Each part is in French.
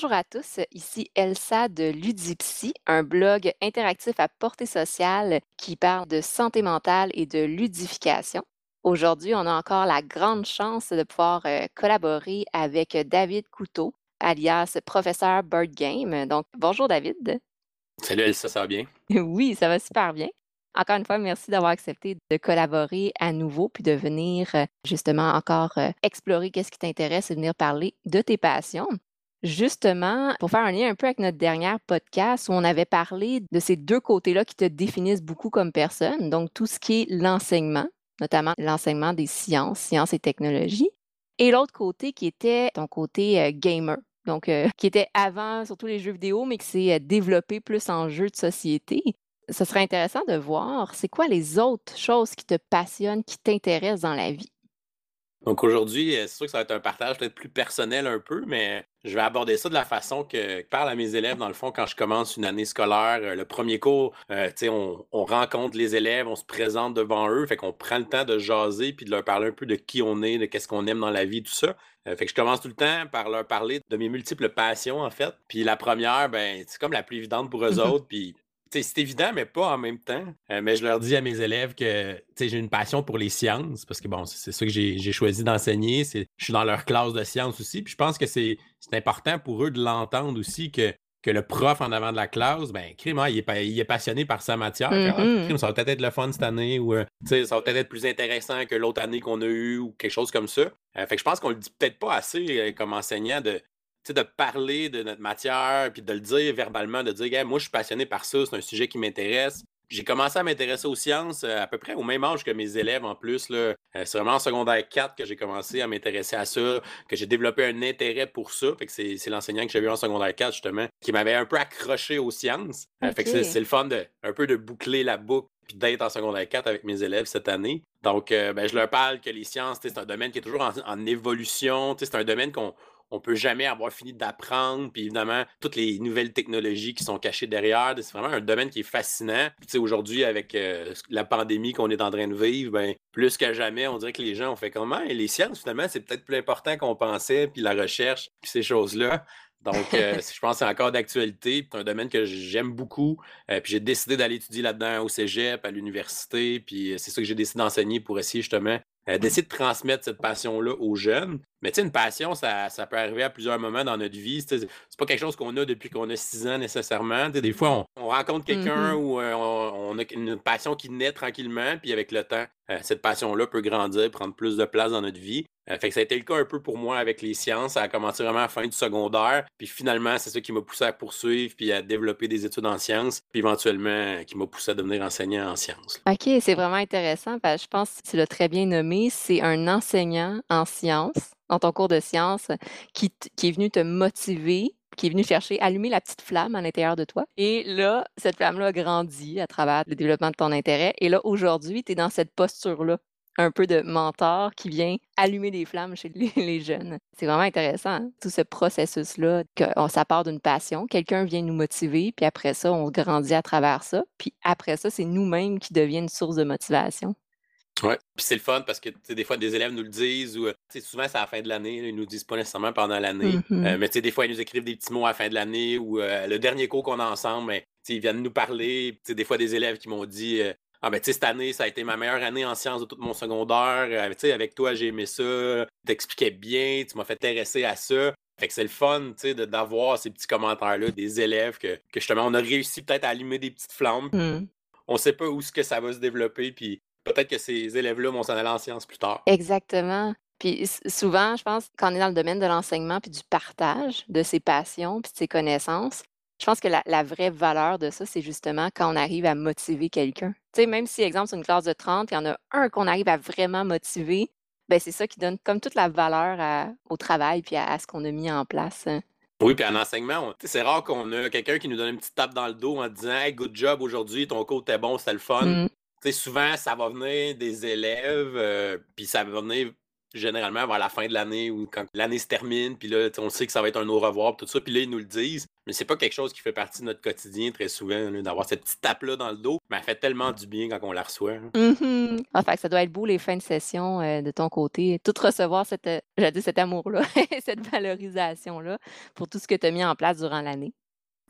Bonjour à tous, ici Elsa de Ludipsy, un blog interactif à portée sociale qui parle de santé mentale et de ludification. Aujourd'hui, on a encore la grande chance de pouvoir euh, collaborer avec David Couteau, alias professeur Bird Game. Donc, bonjour David. Salut Elsa, ça va bien? Oui, ça va super bien. Encore une fois, merci d'avoir accepté de collaborer à nouveau puis de venir euh, justement encore euh, explorer qu'est-ce qui t'intéresse et venir parler de tes passions. Justement, pour faire un lien un peu avec notre dernière podcast où on avait parlé de ces deux côtés-là qui te définissent beaucoup comme personne, donc tout ce qui est l'enseignement, notamment l'enseignement des sciences, sciences et technologies, et l'autre côté qui était ton côté euh, gamer, donc euh, qui était avant surtout les jeux vidéo, mais qui s'est euh, développé plus en jeux de société. Ce serait intéressant de voir, c'est quoi les autres choses qui te passionnent, qui t'intéressent dans la vie? Donc aujourd'hui, c'est sûr que ça va être un partage peut-être plus personnel un peu, mais je vais aborder ça de la façon que, je parle à mes élèves, dans le fond, quand je commence une année scolaire. Le premier cours, on, on, rencontre les élèves, on se présente devant eux, fait qu'on prend le temps de jaser puis de leur parler un peu de qui on est, de qu'est-ce qu'on aime dans la vie, tout ça. fait que je commence tout le temps par leur parler de mes multiples passions, en fait. Puis la première, ben, c'est comme la plus évidente pour eux mmh autres, puis c'est évident, mais pas en même temps. Euh, mais je leur dis à mes élèves que j'ai une passion pour les sciences, parce que bon, c'est ça que j'ai choisi d'enseigner. Je suis dans leur classe de sciences aussi. Puis je pense que c'est important pour eux de l'entendre aussi que, que le prof en avant de la classe, ben, crime, il, est, il est passionné par sa matière. Ah, mm-hmm. ça va peut-être être le fun cette année ou euh, ça va peut-être être plus intéressant que l'autre année qu'on a eue ou quelque chose comme ça. Euh, fait que je pense qu'on le dit peut-être pas assez comme enseignant de de parler de notre matière, puis de le dire verbalement, de dire, moi, je suis passionné par ça, c'est un sujet qui m'intéresse. J'ai commencé à m'intéresser aux sciences euh, à peu près au même âge que mes élèves en plus. Là. Euh, c'est vraiment en secondaire 4 que j'ai commencé à m'intéresser à ça, que j'ai développé un intérêt pour ça. Fait que c'est, l'enseignant que j'avais en secondaire 4, justement, qui m'avait un peu accroché aux sciences. Euh, fait que c'est, le fun de un peu de boucler la boucle puis d'être en secondaire 4 avec mes élèves cette année. Donc, ben, je leur parle que les sciences, c'est un domaine qui est toujours en, en évolution. C'est un domaine qu'on on peut jamais avoir fini d'apprendre. Puis évidemment, toutes les nouvelles technologies qui sont cachées derrière, c'est vraiment un domaine qui est fascinant. Puis aujourd'hui, avec euh, la pandémie qu'on est en train de vivre, ben, plus que jamais, on dirait que les gens ont fait comment? Et les sciences, finalement, c'est peut-être plus important qu'on pensait, puis la recherche, puis ces choses-là. Donc, euh, je pense que c'est encore d'actualité. C'est un domaine que j'aime beaucoup. Euh, puis j'ai décidé d'aller étudier là-dedans au cégep, à l'université. Puis c'est ça que j'ai décidé d'enseigner pour essayer justement d'essayer de transmettre cette passion-là aux jeunes. Mais tu sais, une passion, ça, ça, peut arriver à plusieurs moments dans notre vie. C'est pas quelque chose qu'on a depuis qu'on a six ans nécessairement. des fois, on, rencontre quelqu'un mmh ou euh, on, a une passion qui naît tranquillement, puis avec le temps, euh, cette passion-là peut grandir, prendre plus de place dans notre vie. Euh, fait que ça a été le cas un peu pour moi avec les sciences. Ça a commencé vraiment à la fin du secondaire. Puis finalement, c'est ça qui m'a poussé à poursuivre puis à développer des études en sciences. Puis éventuellement, qui m'a poussé à devenir enseignant en sciences. OK, c'est vraiment intéressant. Parce je pense que tu l'as très bien nommé. C'est un enseignant en sciences dans ton cours de sciences qui est venu te motiver qui est venu chercher, allumer la petite flamme à l'intérieur de toi. Et là, cette flamme-là a grandi à travers le développement de ton intérêt. Et là, aujourd'hui, tu es dans cette posture-là, un peu de mentor qui vient allumer des flammes chez les, jeunes. C'est vraiment intéressant, hein, tout ce processus-là, que ça d'une passion, quelqu'un vient nous motiver, puis après ça, on grandit à travers ça, puis après ça, c'est nous-mêmes qui deviennent source de motivation. Oui, puis c'est le fun parce que des fois, des élèves nous le disent ou souvent c'est à la fin de l'année, ils nous disent pas nécessairement pendant l'année. Mm-hmm. Euh, mais des fois, ils nous écrivent des petits mots à la fin de l'année ou euh, le dernier cours qu'on a ensemble, mais ils viennent nous parler. Des fois, des élèves qui m'ont dit euh, Ah ben tu sais, cette année, ça a été ma meilleure année en sciences de tout mon secondaire. sais avec toi, j'ai aimé ça, t'expliquais bien, tu m'as fait intéresser à ça. Fait que c'est le fun, tu sais, d'avoir ces petits commentaires-là des élèves que, que, justement on a réussi peut-être à allumer des petites flammes. Mm. On sait pas où ce que ça va se développer, puis peut-être que ces élèves-là vont s'en aller en sciences plus tard. Exactement. Puis souvent, je pense, quand on est dans le domaine de l'enseignement puis du partage de ses passions puis de ses connaissances, je pense que la, vraie valeur de ça, c'est justement quand on arrive à motiver quelqu'un. Tu sais, même si, exemple, c'est une classe de 30, il y en a un qu'on arrive à vraiment motiver, ben c'est ça qui donne comme toute la valeur au travail puis à, ce qu'on a mis en place. Hein. Oui, puis en enseignement, c'est rare qu'on a quelqu'un qui nous donne une petite tape dans le dos en disant Hey, good job aujourd'hui, ton cours était bon, c'était le fun. Mmh souvent, ça va venir des élèves, euh, puis ça va venir généralement vers la fin de l'année ou quand l'année se termine, puis là, on sait que ça va être un au revoir, tout ça, puis là, ils nous le disent. Mais c'est pas quelque chose qui fait partie de notre quotidien très souvent, d'avoir cette petite tape-là dans le dos. Mais elle fait tellement du bien quand on la reçoit. Hein. Mm ça doit être beau les fins de session euh, de ton côté. Tout recevoir cette, euh, cet amour-là, cette valorisation-là pour tout ce que tu as mis en place durant l'année.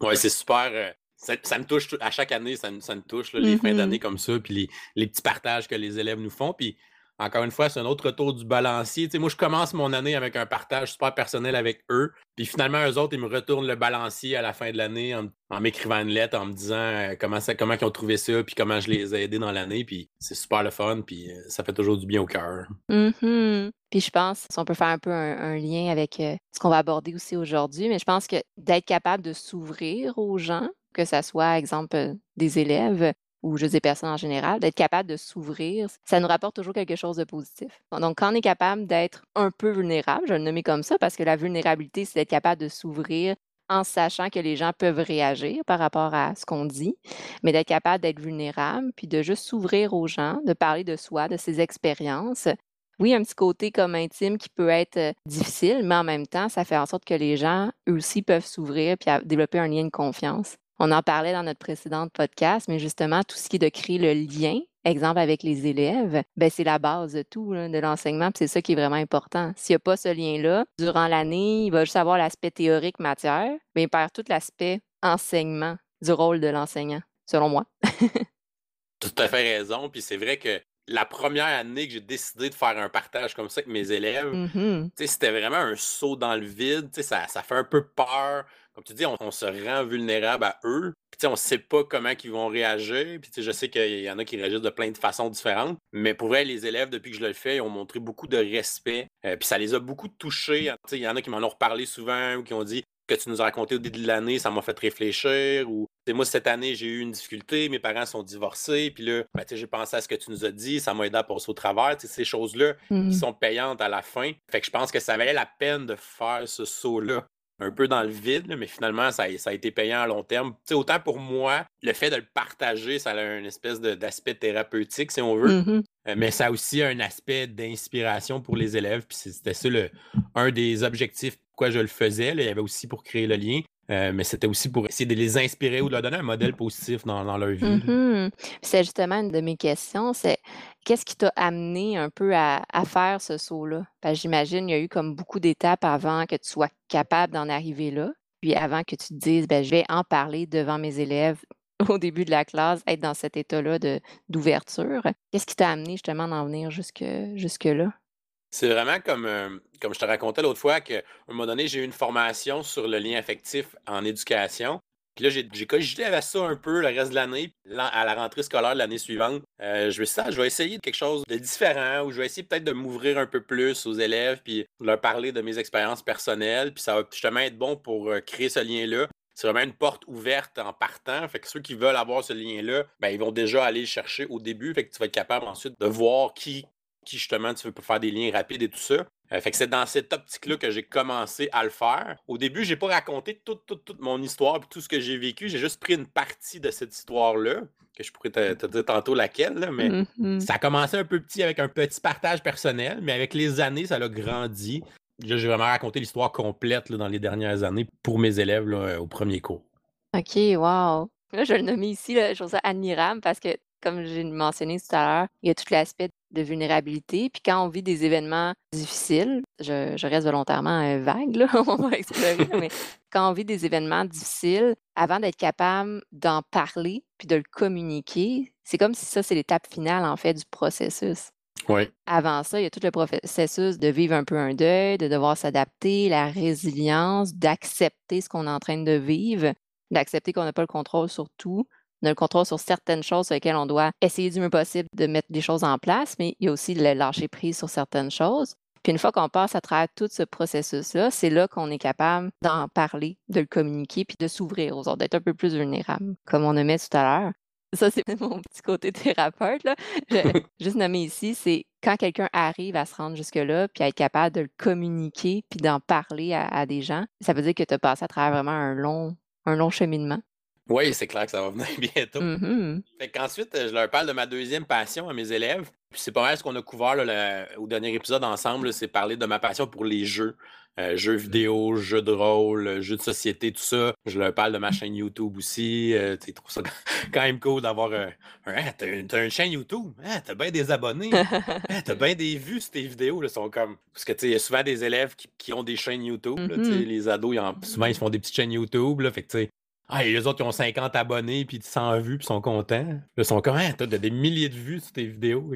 Oui, c'est super. Ça, me touche à chaque année, ça, me touche les fins mm-hmm. d'année comme ça, puis les, les, petits partages que les élèves nous font. Puis encore une fois, c'est un autre retour du balancier. moi, je commence mon année avec un partage super personnel avec eux. Puis finalement, eux autres, ils me retournent le balancier à la fin de l'année en, m'écrivant une lettre, en me disant euh, comment, ça, comment ils ont trouvé ça, puis comment je les ai aidés dans l'année. Puis c'est super le fun, puis euh, ça fait toujours du bien au cœur. Mm-hmm. Puis je pense, si on peut faire un peu un, lien avec euh, ce qu'on va aborder aussi aujourd'hui, mais je pense que d'être capable de s'ouvrir aux gens, que ce soit, exemple, des élèves, ou juste des personnes en général, d'être capable de s'ouvrir, ça nous rapporte toujours quelque chose de positif. Donc, quand on est capable d'être un peu vulnérable, je vais le nommer comme ça, parce que la vulnérabilité, c'est d'être capable de s'ouvrir en sachant que les gens peuvent réagir par rapport à ce qu'on dit, mais d'être capable d'être vulnérable, puis de juste s'ouvrir aux gens, de parler de soi, de ses expériences. Oui, un petit côté comme intime qui peut être euh, difficile, mais en même temps, ça fait en sorte que les gens, eux aussi, peuvent s'ouvrir puis développer un lien de confiance. On en parlait dans notre précédent podcast, mais justement, tout ce qui est de créer le lien, exemple avec les élèves, ben c'est la base de tout, de l'enseignement, c'est ça qui est vraiment important. S'il n'y a pas ce lien-là, durant l'année, il va juste avoir l'aspect théorique matière, mais il perd tout l'aspect enseignement du rôle de l'enseignant, selon moi. tout à fait raison, puis c'est vrai que la première année que j'ai décidé de faire un partage comme ça avec mes élèves, mmh c'était vraiment un saut dans le vide. Ça, ça fait un peu peur comme tu dis, on, se rend vulnérable à eux. Puis, on ne sait pas comment ils vont réagir. Puis, je sais qu'il y en a qui réagissent de plein de façons différentes. Mais pour vrai, les élèves, depuis que je le fais, ils ont montré beaucoup de respect. Euh, puis ça les a beaucoup touchés. Il y en a qui m'en ont reparlé souvent ou qui ont dit que tu nous as raconté au début de l'année, ça m'a fait réfléchir. Ou moi, cette année, j'ai eu une difficulté, mes parents sont divorcés, puis là, ben, j'ai pensé à ce que tu nous as dit, ça m'a aidé à passer au travers. ces choses-là qui mmh sont payantes à la fin. Fait que je pense que ça valait la peine de faire ce saut-là un peu dans le vide, mais finalement, ça a, été payant à long terme. autant pour moi, le fait de le partager, ça a une espèce d'aspect thérapeutique, si on veut. Mmh euh, mais ça a aussi un aspect d'inspiration pour les élèves. Puis c'était ça le, un des objectifs pourquoi je le faisais. Il y avait aussi pour créer le lien. Euh, mais c'était aussi pour essayer de les inspirer ou de leur donner un modèle positif dans, leur vie. Mmh c'est justement une de mes questions, c'est qu'est-ce qui t'a amené un peu à, faire ce saut-là? J'imagine il y a eu comme beaucoup d'étapes avant que tu sois capable d'en arriver là, puis avant que tu te dises, ben, je vais en parler devant mes élèves au début de la classe, être dans cet état-là d'ouverture. Qu'est-ce qui t'a amené justement d'en venir jusque, jusque-là? C'est vraiment comme, euh, comme je te racontais l'autre fois qu'à un moment donné, j'ai eu une formation sur le lien affectif en éducation. Puis là, j'ai cogité avec ça un peu le reste de l'année. À la rentrée scolaire l'année suivante, euh, ah, je vais essayer quelque chose de différent ou je vais essayer peut-être de m'ouvrir un peu plus aux élèves puis leur parler de mes expériences personnelles. Puis ça va justement être bon pour euh, créer ce lien-là. C'est vraiment une porte ouverte en partant. Fait que ceux qui veulent avoir ce lien-là, ben, ils vont déjà aller le chercher au début. Fait que tu vas être capable ensuite de voir qui qui justement tu veux faire des liens rapides et tout ça. Euh, fait que c'est dans cette optique-là que j'ai commencé à le faire. Au début, j'ai pas raconté toute, toute, mon histoire et tout ce que j'ai vécu. J'ai juste pris une partie de cette histoire-là, que je pourrais te, dire tantôt laquelle, mais mm-hmm. ça a commencé un peu petit avec un petit partage personnel, mais avec les années, ça a grandi. J'ai vraiment raconté l'histoire complète dans les dernières années pour mes élèves au premier cours. OK, wow. Là, je le nomme ici, là, je trouve ça admirable parce que comme j'ai mentionné tout à l'heure, il y a tout l'aspect de vulnérabilité. Puis quand on vit des événements difficiles, je, reste volontairement euh, vague, là, on va explorer, mais quand on vit des événements difficiles, avant d'être capable d'en parler puis de le communiquer, c'est comme si ça, c'est l'étape finale, en fait, du processus. Oui. Avant ça, il y a tout le processus de vivre un peu un deuil, de devoir s'adapter, la résilience, d'accepter ce qu'on est en train de vivre, d'accepter qu'on n'a pas le contrôle sur tout, on a le contrôle sur certaines choses sur lesquelles on doit essayer du mieux possible de mettre des choses en place, mais il y a aussi le lâcher prise sur certaines choses. Puis une fois qu'on passe à travers tout ce processus-là, c'est là, qu'on est capable d'en parler, de le communiquer, puis de s'ouvrir aux autres, d'être un peu plus vulnérable, comme on a mis tout à l'heure. Ça, c'est mon petit côté thérapeute. Là. juste nommer ici, c'est quand quelqu'un arrive à se rendre jusque-là, puis à être capable de le communiquer, puis d'en parler à, des gens, ça veut dire que tu as passé à travers vraiment un long, un long cheminement. Oui, c'est clair que ça va venir bientôt. Mmh fait qu'ensuite, je leur parle de ma deuxième passion à mes élèves. c'est pas mal ce qu'on a couvert au dernier épisode ensemble, c'est parler de ma passion pour les jeux. Euh, jeux vidéo, jeux de rôle, jeux de société, tout ça. Je leur parle de ma chaîne YouTube aussi. Euh, tu trouves ça quand même cool d'avoir un. Hein, t'as, une chaîne YouTube, hein, t'as bien des abonnés, hein, t'as bien des vues sur tes vidéos. Là, sont comme... Parce que il y a souvent des élèves qui, ont des chaînes YouTube. Mm-hmm. Les ados, souvent ils se font des petites chaînes YouTube. Là, fait que ah, et les autres, ils ont 50 abonnés, puis 100 vues, puis sont contents. Là, ils sont comme, hein, t'as des milliers de vues sur tes vidéos.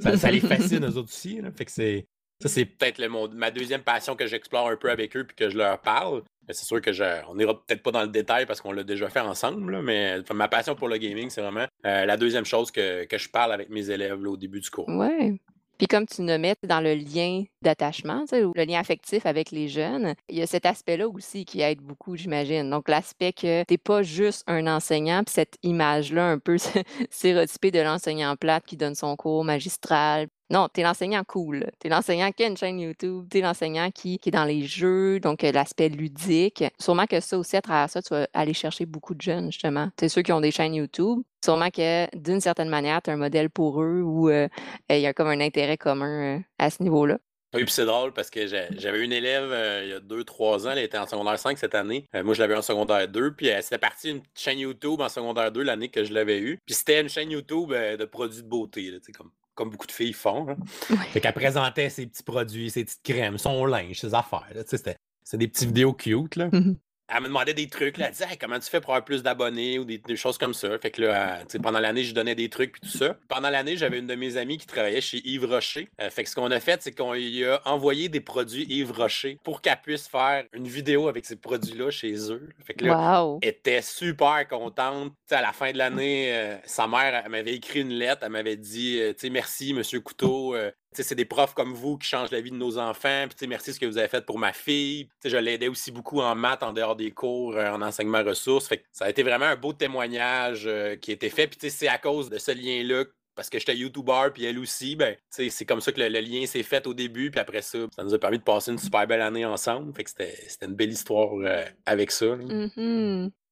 Ça, les fascine, eux autres aussi. Fait que c'est, ça, c'est peut-être ma deuxième passion que j'explore un peu avec eux, puis que je leur parle. C'est sûr que je, on n'ira peut-être pas dans le détail parce qu'on l'a déjà fait ensemble, mais ma passion pour le gaming, c'est vraiment euh, la deuxième chose que, je parle avec mes élèves au début du cours. Ouais. Puis comme tu nous mets dans le lien d'attachement, le lien affectif avec les jeunes, il y a cet aspect-là aussi qui aide beaucoup, j'imagine. Donc l'aspect que tu n'es pas juste un enseignant, puis cette image-là un peu stéréotypée de l'enseignant plate qui donne son cours magistral, non, tu es l'enseignant cool. Tu es l'enseignant qui a une chaîne YouTube, tu es l'enseignant qui, est dans les jeux, donc euh, l'aspect ludique. Sûrement que ça aussi, à travers ça, tu vas aller chercher beaucoup de jeunes, justement. C'est ceux qui ont des chaînes YouTube. Sûrement que d'une certaine manière, tu as un modèle pour eux ou euh, il y a comme un intérêt commun euh, à ce niveau-là. Oui, puis c'est drôle parce que j'avais une élève il y a deux, trois ans, elle était en secondaire 5 cette année. moi, je l'avais en secondaire 2, puis c'était parti une chaîne YouTube en secondaire 2 l'année que je l'avais eue. Puis c'était une chaîne YouTube de produits de beauté, comme comme beaucoup de filles font. Hein. Fait qu'elle présentait ses petits produits, ses petites crèmes, son linge, ses affaires. C'était des petites vidéos cute. Là. Mmh elle me demandait des trucs. Là, elle disait comment tu fais pour avoir plus d'abonnés ou des, choses comme ça? Fait que là, pendant l'année, je donnais des trucs puis tout ça. Pendant l'année, j'avais une de mes amies qui travaillait chez Yves Rocher. Euh, fait que ce qu'on a fait, c'est qu'on lui a envoyé des produits Yves Rocher pour qu'elle puisse faire une vidéo avec ces produits-là chez eux. Fait que là, elle était super contente. à la fin de l'année, euh, sa mère m'avait écrit une lettre. Elle m'avait dit euh, merci, monsieur Couteau c'est des profs comme vous qui changent la vie de nos enfants. Puis, merci ce que vous avez fait pour ma fille. je l'aidais aussi beaucoup en maths, en dehors des cours, euh, en enseignement ressources. Fait ça a été vraiment un beau témoignage euh, qui a été fait. Puis, c'est à cause de ce lien-là parce que j'étais YouTuber, puis elle aussi, ben, c'est comme ça que le, lien s'est fait au début, puis après ça, ça nous a permis de passer une super belle année ensemble. Fait que c'était une belle histoire euh, avec ça.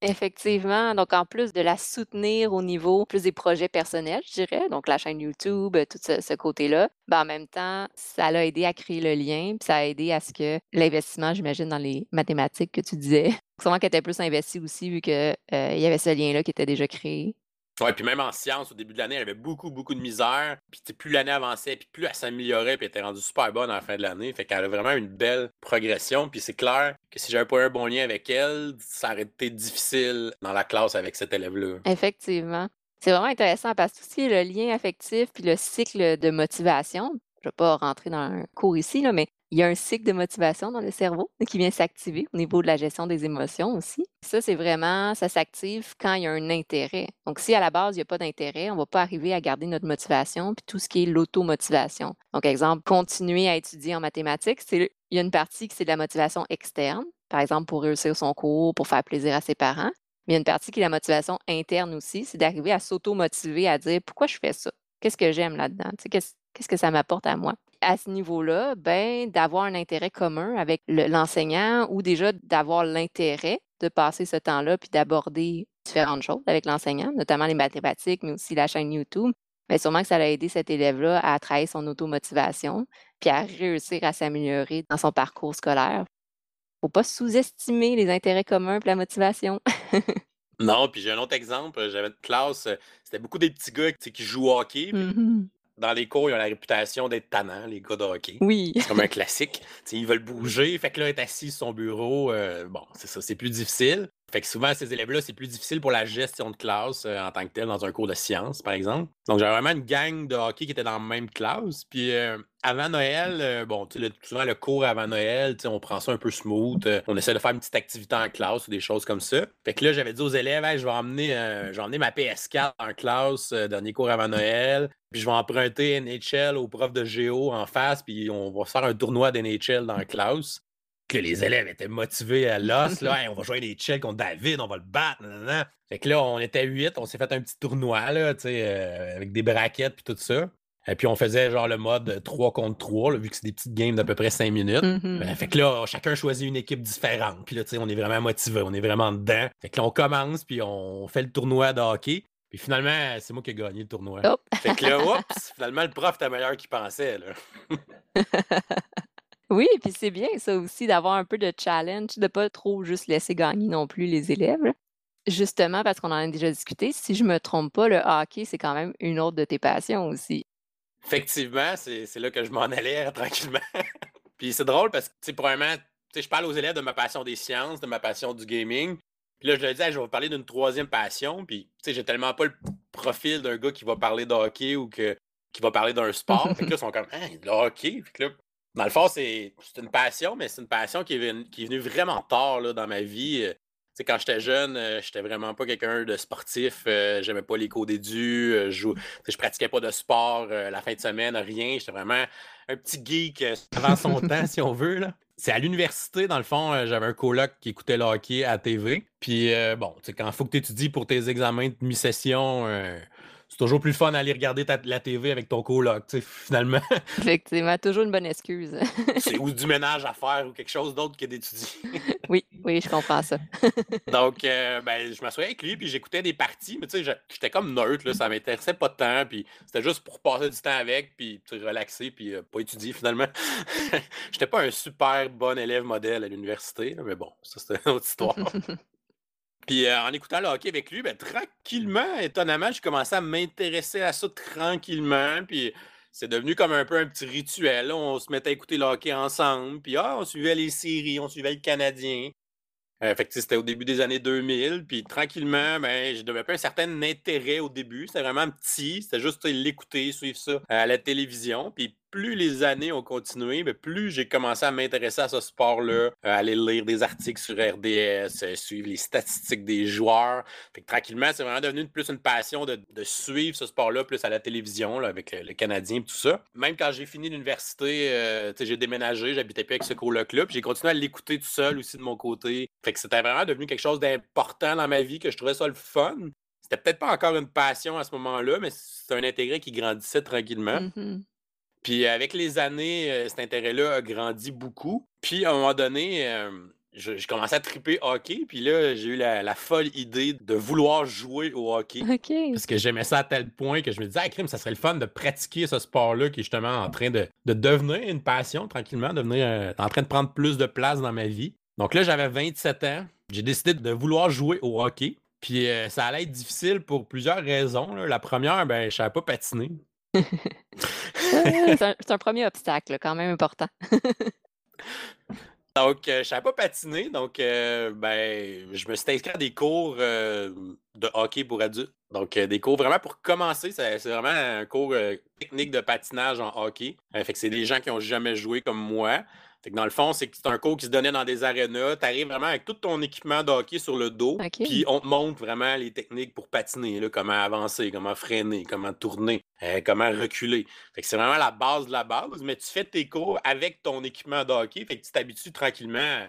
Effectivement. Donc, en plus de la soutenir au niveau plus des projets personnels, je dirais, donc la chaîne YouTube, tout ce, côté-là, ben, en même temps, ça l'a aidé à créer le lien, puis ça a aidé à ce que l'investissement, j'imagine, dans les mathématiques que tu disais, sûrement qu'elle était plus investie aussi vu qu'il euh, y avait ce lien-là qui était déjà créé. Ouais, puis même en sciences, au début de l'année, elle avait beaucoup, beaucoup de misère. Puis plus l'année avançait, puis plus elle s'améliorait, puis elle était rendue super bonne à la fin de l'année. Fait qu'elle a vraiment une belle progression. Puis c'est clair que si j'avais pas eu un bon lien avec elle, ça aurait été difficile dans la classe avec cet élève-là. Effectivement. C'est vraiment intéressant parce que aussi le lien affectif puis le cycle de motivation, je ne vais pas rentrer dans un cours ici, là, mais il y a un cycle de motivation dans le cerveau qui vient s'activer au niveau de la gestion des émotions aussi. Ça, c'est vraiment, ça s'active quand il y a un intérêt. Donc, si à la base, il n'y a pas d'intérêt, on ne va pas arriver à garder notre motivation, puis tout ce qui est l'automotivation. Donc, exemple, continuer à étudier en mathématiques, il y a une partie qui c'est de la motivation externe, par exemple pour réussir son cours, pour faire plaisir à ses parents. Mais il y a une partie qui est la motivation interne aussi, c'est d'arriver à s'auto-motiver, à dire pourquoi je fais ça? Qu'est-ce que j'aime là-dedans? Qu'est-ce que ça m'apporte à moi? À ce niveau-là, ben, d'avoir un intérêt commun avec l'enseignant ou déjà d'avoir l'intérêt de passer ce temps-là puis d'aborder différentes choses avec l'enseignant, notamment les mathématiques, mais aussi la chaîne YouTube. Mais ben, sûrement que ça a aidé cet élève-là à travailler son automotivation puis à réussir à s'améliorer dans son parcours scolaire. Faut pas sous-estimer les intérêts communs et la motivation. non, puis j'ai un autre exemple. J'avais une classe, c'était beaucoup des petits gars qui jouent au hockey. Dans les cours, ils ont la réputation d'être tannants, les gars de hockey. Oui. C'est comme un classique. ils veulent bouger. Fait que là, être assis sur son bureau, euh, bon, c'est ça, c'est plus difficile. Fait que souvent, ces élèves-là, c'est plus difficile pour la gestion de classe euh, en tant que tel dans un cours de sciences, par exemple. Donc, j'avais vraiment une gang de hockey qui était dans la même classe. Puis, euh, avant Noël, bon, tu sais, souvent le cours avant Noël, on prend ça un peu smooth. on essaie de faire une petite activité en classe ou des choses comme ça. Fait que là, j'avais dit aux élèves, je vais emmener, je vais emmener ma PS4 en classe, dernier cours avant Noël. Puis je vais emprunter NHL au prof de géo en face, puis on va faire un tournoi d'NHL dans la classe. Que les élèves étaient motivés à l'os, là, on va jouer NHL contre David, on va le battre. Fait que là, on était huit, on s'est fait un petit tournoi, là, euh, avec des braquettes puis tout ça. Et puis on faisait genre le mode 3 contre 3, vu que c'est des petites games d'à peu près 5 minutes. Mm-hmm. Ben, fait que là, chacun choisit une équipe différente. Puis là, tu sais, on est vraiment motivé, on est vraiment dedans. Fait que là, on commence, puis on fait le tournoi de hockey. Puis finalement, c'est moi qui ai gagné le tournoi. Hop. Fait que là, oups, finalement, le prof était meilleur qu'il pensait. Là. Oui, puis c'est bien ça aussi d'avoir un peu de challenge, de pas trop juste laisser gagner non plus les élèves. Justement, parce qu'on en a déjà discuté, si je me trompe pas, le hockey, c'est quand même une autre de tes passions aussi. Effectivement, c'est là que je m'en allais tranquillement. Puis c'est drôle parce que, tu sais, probablement, tu sais, je parle aux élèves de ma passion des sciences, de ma passion du gaming. Puis là, je leur dis, je vais vous parler d'une troisième passion. Puis, tu sais, j'ai tellement pas le profil d'un gars qui va parler de hockey ou que, qui va parler d'un sport. fait que là, ils sont comme, hein, le hockey. Fait là, dans le fond, c'est c'est une passion, mais c'est une passion qui est, venue, qui est venue vraiment tard là, dans ma vie. Euh, quand j'étais jeune, euh, j'étais vraiment pas quelqu'un de sportif. euh, J'aimais pas les cours d'édu. euh, Je, je pratiquais pas de sport euh, la fin de semaine, rien. J'étais vraiment un petit geek avant son temps, si on veut. là. C'est à l'université, dans le fond, j'avais un coloc qui écoutait le hockey à TV. Puis, bon, quand il faut que tu étudies pour tes examens de mi-session, c'est toujours plus fun d'aller regarder ta- la TV avec ton coloc, tu sais, finalement. Effectivement, toujours une bonne excuse. C'est ou du ménage à faire ou quelque chose d'autre que d'étudier. Oui, oui, je comprends ça. Donc, euh, ben, je m'assoyais avec lui, puis j'écoutais des parties, mais tu sais, j'étais comme neutre, là, ça m'intéressait pas tant, puis c'était juste pour passer du temps avec, puis relaxer, puis euh, pas étudier finalement. j'étais pas un super bon élève modèle à l'université, mais bon, ça c'était une autre histoire. Puis euh, en écoutant le hockey avec lui, ben, tranquillement, étonnamment, j'ai commencé à m'intéresser à ça tranquillement. Puis c'est devenu comme un peu un petit rituel. On se mettait à écouter le hockey ensemble. Puis ah, on suivait les séries, on suivait le Canadien. Euh, fait que c'était au début des années 2000. Puis tranquillement, ben, j'ai développé un certain intérêt au début. C'était vraiment petit. C'était juste l'écouter, suivre ça à la télévision. Puis plus les années ont continué, ben, plus j'ai commencé à m'intéresser à ce sport-là, euh, aller lire des articles sur RDS, euh, suivre les statistiques des joueurs. Fait que tranquillement, c'est vraiment devenu plus une passion de, suivre ce sport-là plus à la télévision, avec le, le Canadien et tout ça. Même quand j'ai fini l'université, euh, j'ai déménagé, j'habitais plus avec ce coloc-là, puis j'ai continué à l'écouter tout seul aussi de mon côté. Fait que c'était vraiment devenu quelque chose d'important dans ma vie, que je trouvais ça le fun. C'était peut-être pas encore une passion à ce moment-là, mais c'est un intérêt qui grandissait tranquillement. Mhm. Puis avec les années, euh, cet intérêt-là a grandi beaucoup. Puis à un moment donné, euh, je, je commençais à triper hockey. Puis là, j'ai eu la, la folle idée de vouloir jouer au hockey. OK. Parce que j'aimais ça à tel point que je me disais, ah, crime, ça serait le fun de pratiquer ce sport-là qui est justement en train de, de devenir une passion tranquillement, devenir euh, en train de prendre plus de place dans ma vie. Donc là, j'avais 27 ans. J'ai décidé de vouloir jouer au hockey. Puis euh, ça allait être difficile pour plusieurs raisons. là. La première, ben, je savais pas patiner. Ah, c'est un, premier obstacle, quand même important. Donc, euh, je savais pas patiner, donc euh, ben, je me suis inscrit à des cours euh, de hockey pour adultes. Donc, euh, des cours vraiment pour commencer, c'est vraiment un cours euh, technique de patinage en hockey. Euh, fait que c'est des gens qui ont jamais joué comme moi. Fait que dans le fond, c'est que c'est un cours qui se donnait dans des arénas. Tu arrives vraiment avec tout ton équipement de hockey sur le dos. Puis on te montre vraiment les techniques pour patiner, là, comment avancer, comment freiner, comment tourner, euh, comment reculer. Fait que c'est vraiment la base de la base, mais tu fais tes cours avec ton équipement de hockey. Fait que tu t'habitues tranquillement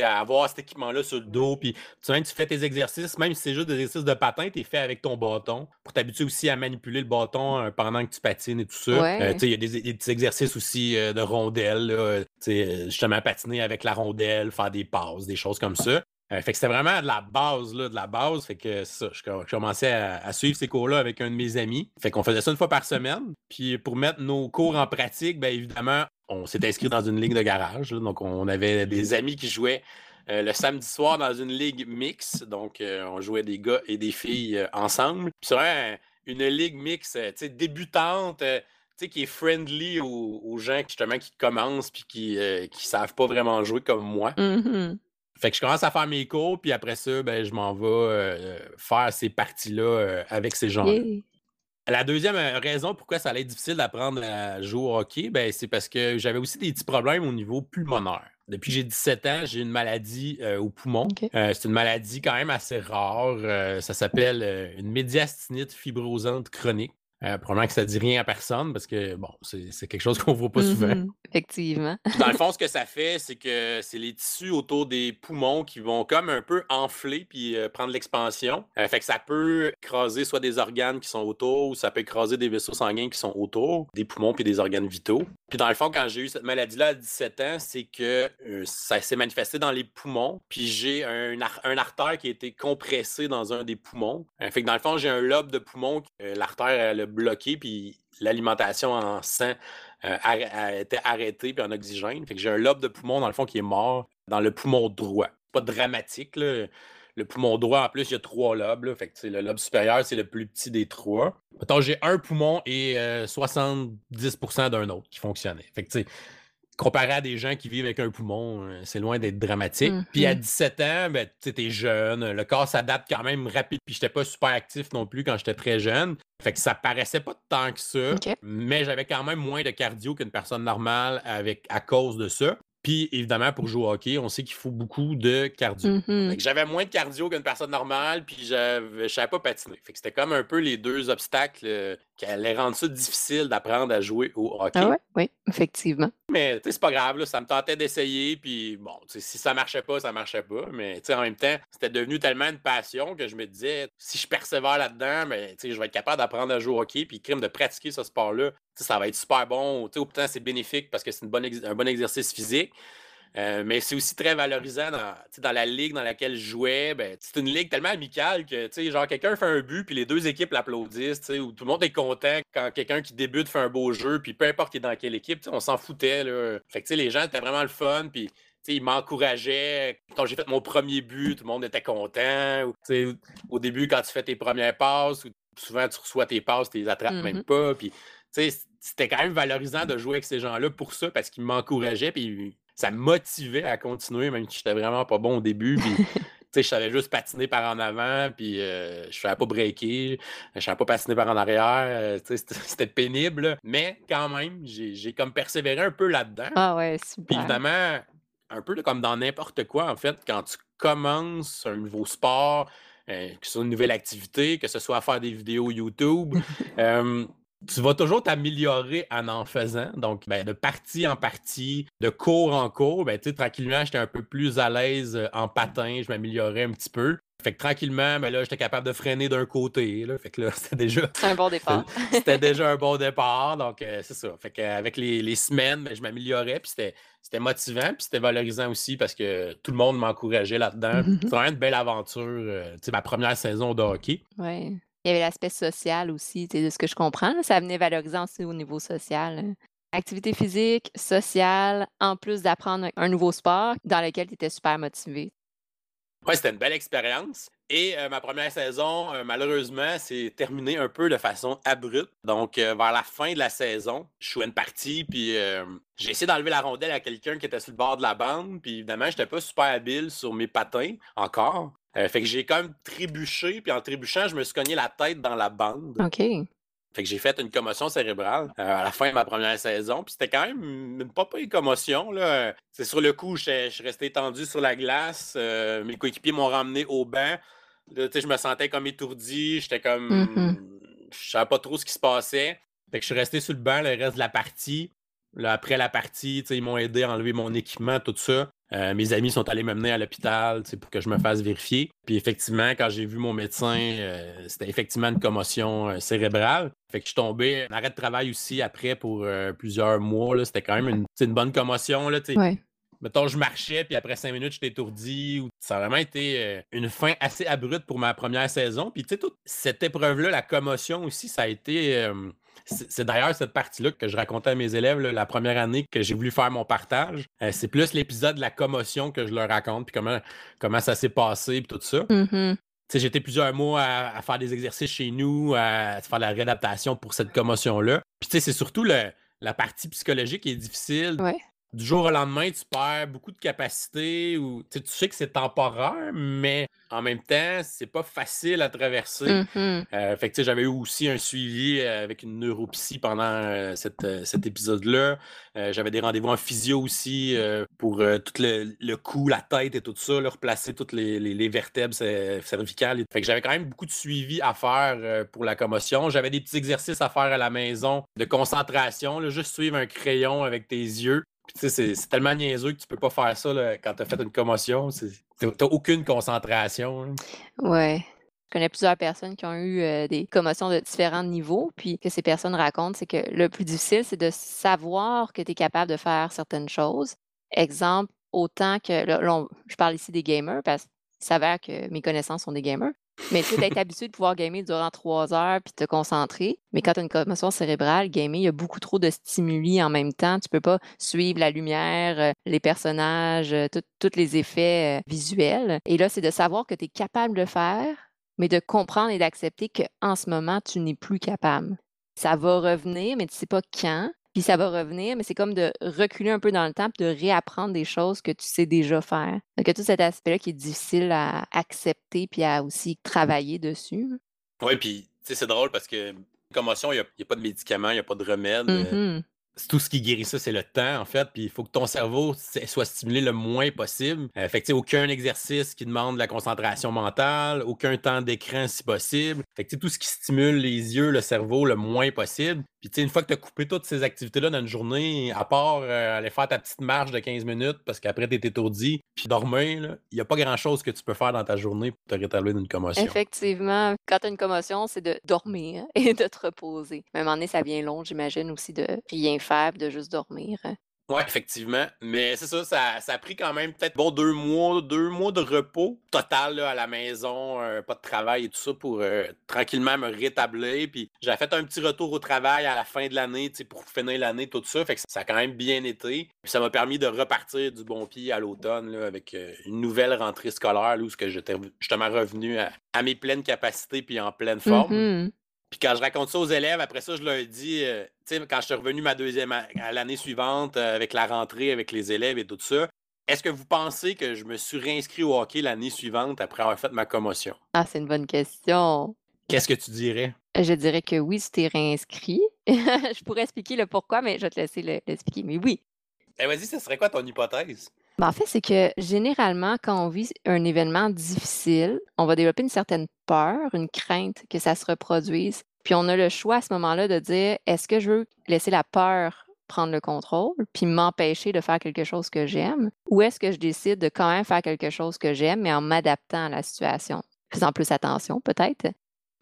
à avoir cet équipement-là sur le dos. Puis tu, sais, tu fais tes exercices, même si c'est juste des exercices de patin, tu es fait avec ton bâton pour t'habituer aussi à manipuler le bâton euh, pendant que tu patines et tout ça. Euh, Ouais. il y a des, des petits exercices aussi euh, de rondelles, là, justement patiner avec la rondelle, faire des passes, des choses comme ça. Fait que c'était vraiment de la base, là, de la base. Fait que c'est ça, je commençais à, à suivre ces cours-là avec un de mes amis. Fait qu'on faisait ça une fois par semaine. Puis pour mettre nos cours en pratique, bien évidemment, on s'est inscrit dans une ligue de garage. là. donc on avait des amis qui jouaient euh, le samedi soir dans une ligue mixte. Donc euh, on jouait des gars et des filles euh, ensemble. Puis c'est vraiment une ligue mixte, tu sais, débutante. tu sais, qui est friendly aux, aux gens justement qui commencent puis qui, qui savent pas vraiment jouer comme moi. Mhm. Fait que je commence à faire mes cours, puis après ça, ben, je m'en vais faire ces parties-là avec ces gens-là. Yeah. La deuxième euh, raison pourquoi ça allait être difficile d'apprendre à jouer au hockey, ben, c'est parce que j'avais aussi des petits problèmes au niveau pulmonaire. Depuis que j'ai 17 ans, j'ai une maladie euh, au poumon. Euh, c'est une maladie quand même assez rare. Euh, ça s'appelle une médiastinite fibrosante chronique. Euh, probablement que ça dit rien à personne parce que, bon, c'est quelque chose qu'on voit pas souvent. Mhm. Effectivement. Dans le fond, ce que ça fait, c'est que c'est les tissus autour des poumons qui vont comme un peu enfler puis euh, prendre l'expansion. Euh, fait que ça peut écraser soit des organes qui sont autour ou ça peut écraser des vaisseaux sanguins qui sont autour, des poumons puis des organes vitaux. Puis dans le fond, quand j'ai eu cette maladie-là à 17 ans, c'est que ça s'est manifesté dans les poumons. Puis j'ai un, un, artère qui a été compressé dans un des poumons. fait que dans le fond, j'ai un lobe de poumon, l'artère le bloqué, puis l'alimentation en sang euh, a, été arrêtée, puis en oxygène. Fait que j'ai un lobe de poumon, dans le fond, qui est mort dans le poumon droit. Pas dramatique. Le poumon droit, en plus, il y a trois lobes. Fait que, le lobe supérieur, c'est le plus petit des trois. Mettons, j'ai un poumon et 70% euh, d'un autre qui fonctionnait. Fait que, comparé à des gens qui vivent avec un poumon, euh, c'est loin d'être dramatique. Puis à 17 mmh ans, ben, tu es jeune, le corps s'adapte quand même rapide. Puis j'étais pas super actif non plus quand j'étais très jeune. Fait que ça paraissait pas tant que ça, mais j'avais quand même moins de cardio qu'une personne normale avec, à cause de ça. Puis évidemment, pour jouer au hockey, on sait qu'il faut beaucoup de cardio. Mmh j'avais moins de cardio qu'une personne normale, puis je ne savais pas patiner. Fait que c'était comme un peu les deux obstacles qui allaient rendre ça difficile d'apprendre à jouer au hockey. Ah ouais? Oui, effectivement. Mais c'est pas grave, ça me tentait d'essayer, puis bon, si ça marchait pas, ça marchait pas. Mais en même temps, c'était devenu tellement une passion que je me disais, si je persévère là-dedans, ben, je vais être capable d'apprendre à jouer au hockey, puis crime de pratiquer ce sport-là ça va être super bon. Au temps, c'est bénéfique parce que c'est un bon exercice physique. Euh, mais c'est aussi très valorisant dans, dans, la ligue dans laquelle je jouais. Ben, c'est une ligue tellement amicale que genre quelqu'un fait un but puis les deux équipes l'applaudissent, où tout le monde est content quand quelqu'un qui débute fait un beau jeu, puis peu importe qui est dans quelle équipe, on s'en foutait. Là. Fait que les gens étaient vraiment le fun, puis ils m'encourageaient. Quand j'ai fait mon premier but, tout le monde était content. au début, quand tu fais tes premières passes, souvent tu reçois tes passes, tu les attrapes même mmh pas. Puis c'était quand même valorisant de jouer avec ces gens-là pour ça, parce qu'ils m'encourageaient, puis ça me motivait à continuer, même si j'étais vraiment pas bon au début. Puis, je savais juste patiner par en avant, puis euh, je savais pas breaker, je savais pas patiner par en arrière. Euh, c'était pénible, mais quand même, j'ai comme persévéré un peu là-dedans. Ah ouais, super. Puis évidemment, un peu comme dans n'importe quoi, en fait, quand tu commences un nouveau sport, euh, que ce soit une nouvelle activité, que ce soit à faire des vidéos YouTube, tu vas toujours t'améliorer en en faisant. Donc, ben, de partie en partie, de cours en cours, ben, tranquillement, j'étais un peu plus à l'aise euh, en patin, je m'améliorais un petit peu. Fait que tranquillement, ben là, j'étais capable de freiner d'un côté. Là. Fait que là, c'était déjà. un bon départ. c'était déjà un bon départ. Donc, euh, c'est ça. Fait qu'avec les, les semaines, ben, je m'améliorais. Puis c'était motivant. Puis c'était valorisant aussi parce que tout le monde m'encourageait là-dedans. C'est vraiment une belle aventure. Euh, sais, ma première saison de hockey. Ouais. Il y avait l'aspect social aussi, de ce que je comprends. Ça venait valorisant aussi au niveau social. Hein. Activité physique, sociale, en plus d'apprendre un nouveau sport dans lequel tu étais super motivé. Oui, c'était une belle expérience. Et euh, ma première saison, euh, malheureusement, s'est terminée un peu de façon abrupte. Donc, euh, vers la fin de la saison, je jouais une partie, puis j'ai essayé d'enlever la rondelle à quelqu'un qui était sur le bord de la bande. Puis évidemment, je n'étais pas super habile sur mes patins encore. Euh, fait que j'ai quand même trébuché, puis en trébuchant, je me suis cogné la tête dans la bande. OK. Fait que j'ai fait une commotion cérébrale euh, à la fin de ma première saison. Puis c'était quand même une pas une commotion. Là. C'est sur le coup, je, suis resté étendu sur la glace. Euh, mes coéquipiers m'ont ramené au banc. Là, je me sentais comme étourdi. J'étais comme. Mm-hmm. Je savais pas trop ce qui se passait. Fait que je suis resté sur le banc le reste de la partie. Là, après la partie, ils m'ont aidé à enlever mon équipement, tout ça. Euh, mes amis sont allés me mener à l'hôpital pour que je me fasse vérifier. Puis effectivement, quand j'ai vu mon médecin, euh, c'était effectivement une commotion euh, cérébrale. Fait que je suis tombé en arrêt de travail aussi après pour plusieurs mois. C'était quand même une, une bonne commotion. Là, ouais. Mettons, je marchais, puis après cinq minutes, j'étais étourdi. Ça a vraiment été une fin assez abrupte pour ma première saison. Puis, tu sais, toute cette épreuve-là, la commotion aussi, ça a été c'est d'ailleurs cette partie-là que je racontais à mes élèves la première année que j'ai voulu faire mon partage. Euh, c'est plus l'épisode de la commotion que je leur raconte, puis comment, comment ça s'est passé, puis tout ça. Mm-hmm. J'étais plusieurs mois à, faire des exercices chez nous, à, faire la réadaptation pour cette commotion-là. Puis c'est surtout la partie psychologique qui est difficile. Du jour au lendemain, tu perds beaucoup de capacité ou tu sais que c'est temporaire, mais en même temps, c'est pas facile à traverser. Mmh euh, fait que j'avais eu aussi un suivi euh, avec une neuropsy pendant euh, cet épisode-là. j'avais des rendez-vous en physio aussi pour tout le, cou, la tête et tout ça, replacer toutes les, vertèbres cervicales. Fait que j'avais quand même beaucoup de suivi à faire pour la commotion. J'avais des petits exercices à faire à la maison de concentration, juste suivre un crayon avec tes yeux c'est tellement niaiseux que tu peux pas faire ça quand tu as fait une commotion. Tu n'as aucune concentration. Ouais. Je connais plusieurs personnes qui ont eu euh, des commotions de différents niveaux, puis que ces personnes racontent, c'est que le plus difficile, c'est de savoir que tu es capable de faire certaines choses. Exemple, autant que, je parle ici des gamers, parce qu'il s'avère que mes connaissances sont des gamers, mais tu d'être habitué de pouvoir gamer durant trois heures puis te concentrer. Mais quand tu as une commotion cérébrale, gamer, il y a beaucoup trop de stimuli en même temps. Tu peux pas suivre la lumière, euh, les personnages, euh, tous les effets euh, visuels. Et là, c'est de savoir que tu es capable de faire, mais de comprendre et d'accepter qu'en ce moment, tu n'es plus capable. Ça va revenir, mais tu sais pas quand puis ça va revenir, mais c'est comme de reculer un peu dans le temps, puis de réapprendre des choses que tu sais déjà faire. Donc, il y a tout cet aspect-là qui est difficile à accepter, puis à aussi travailler dessus. Oui, puis c'est drôle parce que commotion, il n'y a, pas de médicaments, il n'y a pas de remède. Euh, mmh tout ce qui guérit ça, c'est le temps, en fait. Puis il faut que ton cerveau soit stimulé le moins possible. Euh, fait que, aucun exercice qui demande de la concentration mentale, aucun temps d'écran si possible. Fait que, tout ce qui stimule les yeux, le cerveau le moins possible. Puis, une fois que tu as coupé toutes ces activités-là dans une journée, à part euh, aller faire ta petite marche de 15 minutes parce qu'après, tu es étourdi, puis dormir, il n'y a pas grand-chose que tu peux faire dans ta journée pour te rétablir d'une commotion. Effectivement. Quand tu as une commotion, c'est de dormir et de te reposer. À un moment donné, ça vient long, j'imagine, aussi de rien faire, de juste dormir. Oui, effectivement. Mais c'est ça, ça, a pris quand même peut-être bon deux mois, deux mois de repos total à la maison, euh, pas de travail et tout ça pour euh, tranquillement me rétablir. Puis j'ai fait un petit retour au travail à la fin de l'année, pour finir l'année, tout ça. Fait que ça a quand même bien été. Puis ça m'a permis de repartir du bon pied à l'automne avec euh, une nouvelle rentrée scolaire où j'étais justement revenu à, mes pleines capacités puis en pleine forme. Mm-hmm. Puis quand je raconte ça aux élèves, après ça, je leur dis, euh, tu sais, quand je suis revenu ma deuxième à l'année suivante euh, avec la rentrée, avec les élèves et tout ça, est-ce que vous pensez que je me suis réinscrit au hockey l'année suivante après avoir fait ma commotion? Ah, c'est une bonne question. Qu'est-ce que tu dirais? Je dirais que oui, tu t'es réinscrit. je pourrais expliquer le pourquoi, mais je vais te laisser l'expliquer. mais oui. Eh, vas-y, ce serait quoi ton hypothèse? Ben, en fait, c'est que généralement, quand on vit un événement difficile, on va développer une certaine peur, une crainte que ça se reproduise. Puis on a le choix à ce moment-là de dire est-ce que je veux laisser la peur prendre le contrôle puis m'empêcher de faire quelque chose que j'aime ou est-ce que je décide de quand même faire quelque chose que j'aime mais en m'adaptant à la situation, faisant plus attention peut-être.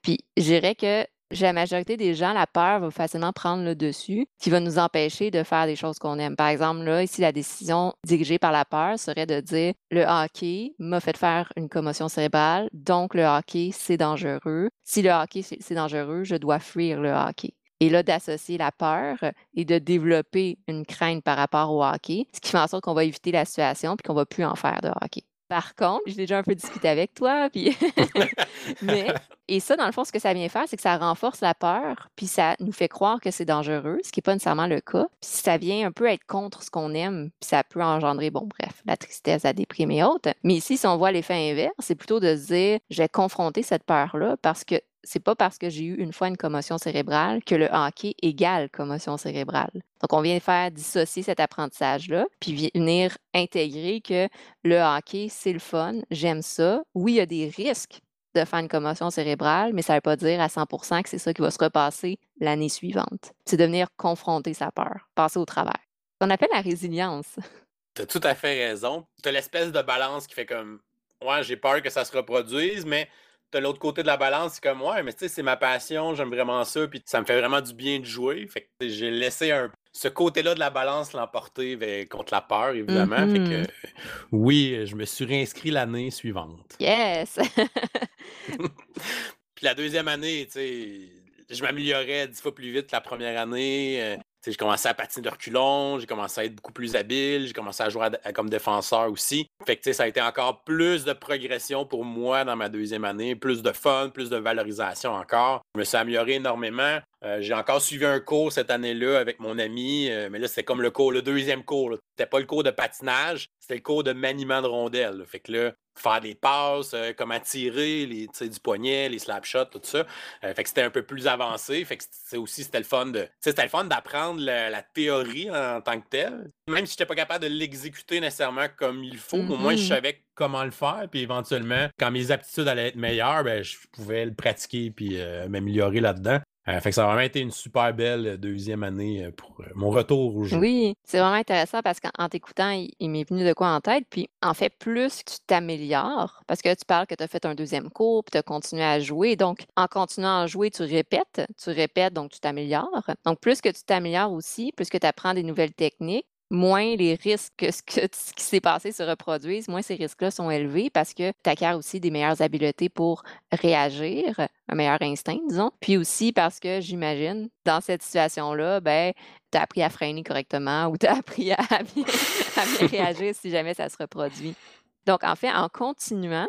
Puis je dirais que la majorité des gens, la peur va facilement prendre le dessus, qui va nous empêcher de faire des choses qu'on aime. Par exemple, là, ici, la décision dirigée par la peur serait de dire le hockey m'a fait faire une commotion cérébrale, donc le hockey, c'est dangereux. Si le hockey, c'est dangereux, je dois fuir le hockey. Et là, d'associer la peur et de développer une crainte par rapport au hockey, ce qui fait en sorte qu'on va éviter la situation puis qu'on va plus en faire de hockey. Par contre, j'ai déjà un peu discuté avec toi, puis mais et ça, dans le fond, ce que ça vient faire, c'est que ça renforce la peur, puis ça nous fait croire que c'est dangereux, ce qui n'est pas nécessairement le cas. Puis ça vient un peu être contre ce qu'on aime, puis ça peut engendrer, bon, bref, la tristesse, la déprime et autres. Mais ici, si on voit l'effet inverse, c'est plutôt de se dire, je vais confronter cette peur-là parce que c'est pas parce que j'ai eu une fois une commotion cérébrale que le hockey égale commotion cérébrale. Donc, on vient faire dissocier cet apprentissage-là, puis venir intégrer que le hockey, c'est le fun, j'aime ça. Oui, il y a des risques de faire une commotion cérébrale, mais ça ne veut pas dire à 100% que c'est ça qui va se repasser l'année suivante. C'est de venir confronter sa peur, passer au travers. On appelle la résilience. Tu as tout à fait raison. Tu as l'espèce de balance qui fait comme, ouais, j'ai peur que ça se reproduise, mais de l'autre côté de la balance, c'est comme, ouais, mais tu sais, c'est ma passion, j'aime vraiment ça, puis ça me fait vraiment du bien de jouer. Fait que j'ai laissé un, ce côté-là de la balance l'emporter contre la peur, évidemment. Fait que, mm-hmm. oui, je me suis réinscrit l'année suivante. Yes! puis la deuxième année, tu sais, je m'améliorais dix fois plus vite que la première année. J'ai commencé à patiner de reculons, j'ai commencé à être beaucoup plus habile, j'ai commencé à jouer comme défenseur aussi. Fait que ça a été encore plus de progression pour moi dans ma deuxième année, plus de fun, plus de valorisation encore. Je me suis amélioré énormément. Euh, j'ai encore suivi un cours cette année-là avec mon ami, euh, mais là, c'était comme le cours, le deuxième cours. C'était pas le cours de patinage, c'était le cours de maniement de rondelles. Fait que là, faire des passes, euh, comment tirer, les, du poignet, les slap shots, tout ça. fait que c'était un peu plus avancé. Fait que c'est aussi, c'était le fun de. C'était le fun d'apprendre la, théorie en, tant que telle. Même si je n'étais pas capable de l'exécuter nécessairement comme il faut, au moins je mm-hmm. savais comment le faire. Puis éventuellement, quand mes aptitudes allaient être meilleures, ben, je pouvais le pratiquer puis m'améliorer là-dedans. Euh, fait que ça a vraiment été une super belle euh, deuxième année euh, pour mon retour au jeu. Oui, c'est vraiment intéressant parce qu'en t'écoutant, il, m'est venu de quoi en tête. Puis en fait, plus tu t'améliores, parce que tu parles que tu as fait un deuxième cours, puis tu as continué à jouer. Donc, en continuant à jouer, tu répètes, tu répètes, donc tu t'améliores. Donc, plus que tu t'améliores aussi, plus que tu apprends des nouvelles techniques, moins les risques que ce, qui s'est passé se reproduisent, moins ces risques-là sont élevés parce que tu acquiers aussi des meilleures habiletés pour réagir, un meilleur instinct, disons. Puis aussi parce que j'imagine, dans cette situation-là, ben, tu as appris à freiner correctement ou tu as appris à bien, réagir si jamais ça se reproduit. Donc, en fait, en continuant,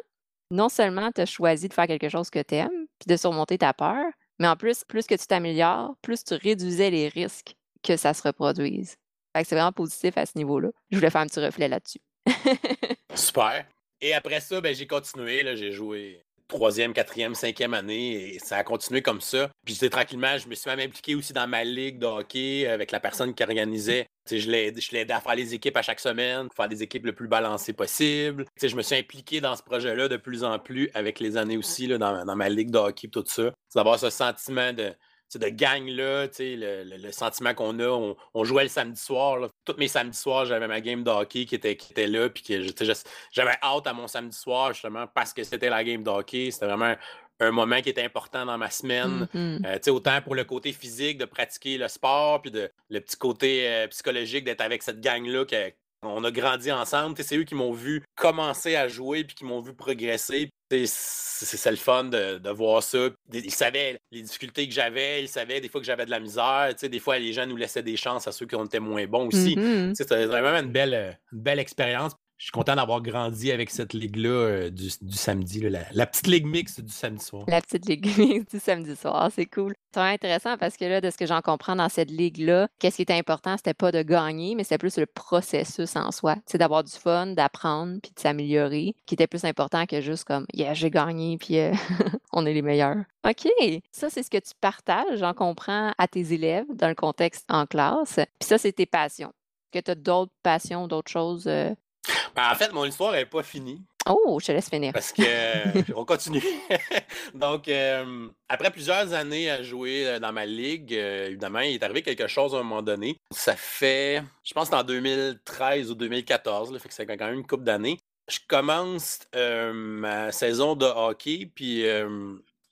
non seulement tu as choisi de faire quelque chose que tu aimes, puis de surmonter ta peur, mais en plus, plus que tu t'améliores, plus tu réduisais les risques que ça se reproduise c'est vraiment positif à ce niveau-là. Je voulais faire un petit reflet là-dessus. Super. Et après ça, ben, j'ai continué. J'ai joué troisième, quatrième, cinquième année et ça a continué comme ça. Puis tranquillement, je me suis même impliqué aussi dans ma ligue de hockey avec la personne qui organisait. je l'ai aidé à faire les équipes à chaque semaine, faire des équipes le plus balancées possible. je me suis impliqué dans ce projet-là de plus en plus avec les années aussi là, dans, dans ma ligue de hockey, tout ça. C'est d'avoir ce sentiment de, de gang-là, le, le, sentiment qu'on a. On, jouait le samedi soir. Tous mes samedis soirs, j'avais ma game de hockey qui était, qui était là. Puis que j'avais hâte à mon samedi soir, justement, parce que c'était la game de hockey. C'était vraiment un, moment qui était important dans ma semaine. Mm-hmm. Euh, autant pour le côté physique, de pratiquer le sport, puis de, le petit côté euh, psychologique d'être avec cette gang-là on a grandi ensemble. C'est eux qui m'ont vu commencer à jouer puis qui m'ont vu progresser. C'est le fun de, voir ça. Ils savaient les difficultés que j'avais, ils savaient des fois que j'avais de la misère. Des fois, les gens nous laissaient des chances à ceux qui été moins bons aussi. Mm-hmm. C'était vraiment une belle, une belle expérience je suis content d'avoir grandi avec cette ligue-là euh, du, samedi, la, petite ligue mixte du samedi soir. La petite ligue mixte du samedi soir, c'est cool. C'est intéressant parce que là, de ce que j'en comprends dans cette ligue-là, qu'est-ce qui était important, c'était pas de gagner, mais c'était plus le processus en soi. C'est d'avoir du fun, d'apprendre, puis de s'améliorer, qui était plus important que juste comme, yeah, j'ai gagné, puis euh, on est les meilleurs. OK, ça, c'est ce que tu partages, j'en comprends, à tes élèves dans le contexte en classe. Puis ça, c'est tes passions. Que tu as d'autres passions, d'autres choses euh, ben, en fait, mon histoire n'est pas finie. Oh, je te laisse finir. Parce que euh, on continue. Donc, euh, après plusieurs années à jouer euh, dans ma ligue, évidemment, il est arrivé quelque chose à un moment donné. Ça fait, je pense, en 2013 ou 2014, là, fait que c'est quand même une couple d'années. Je commence ma saison de hockey, puis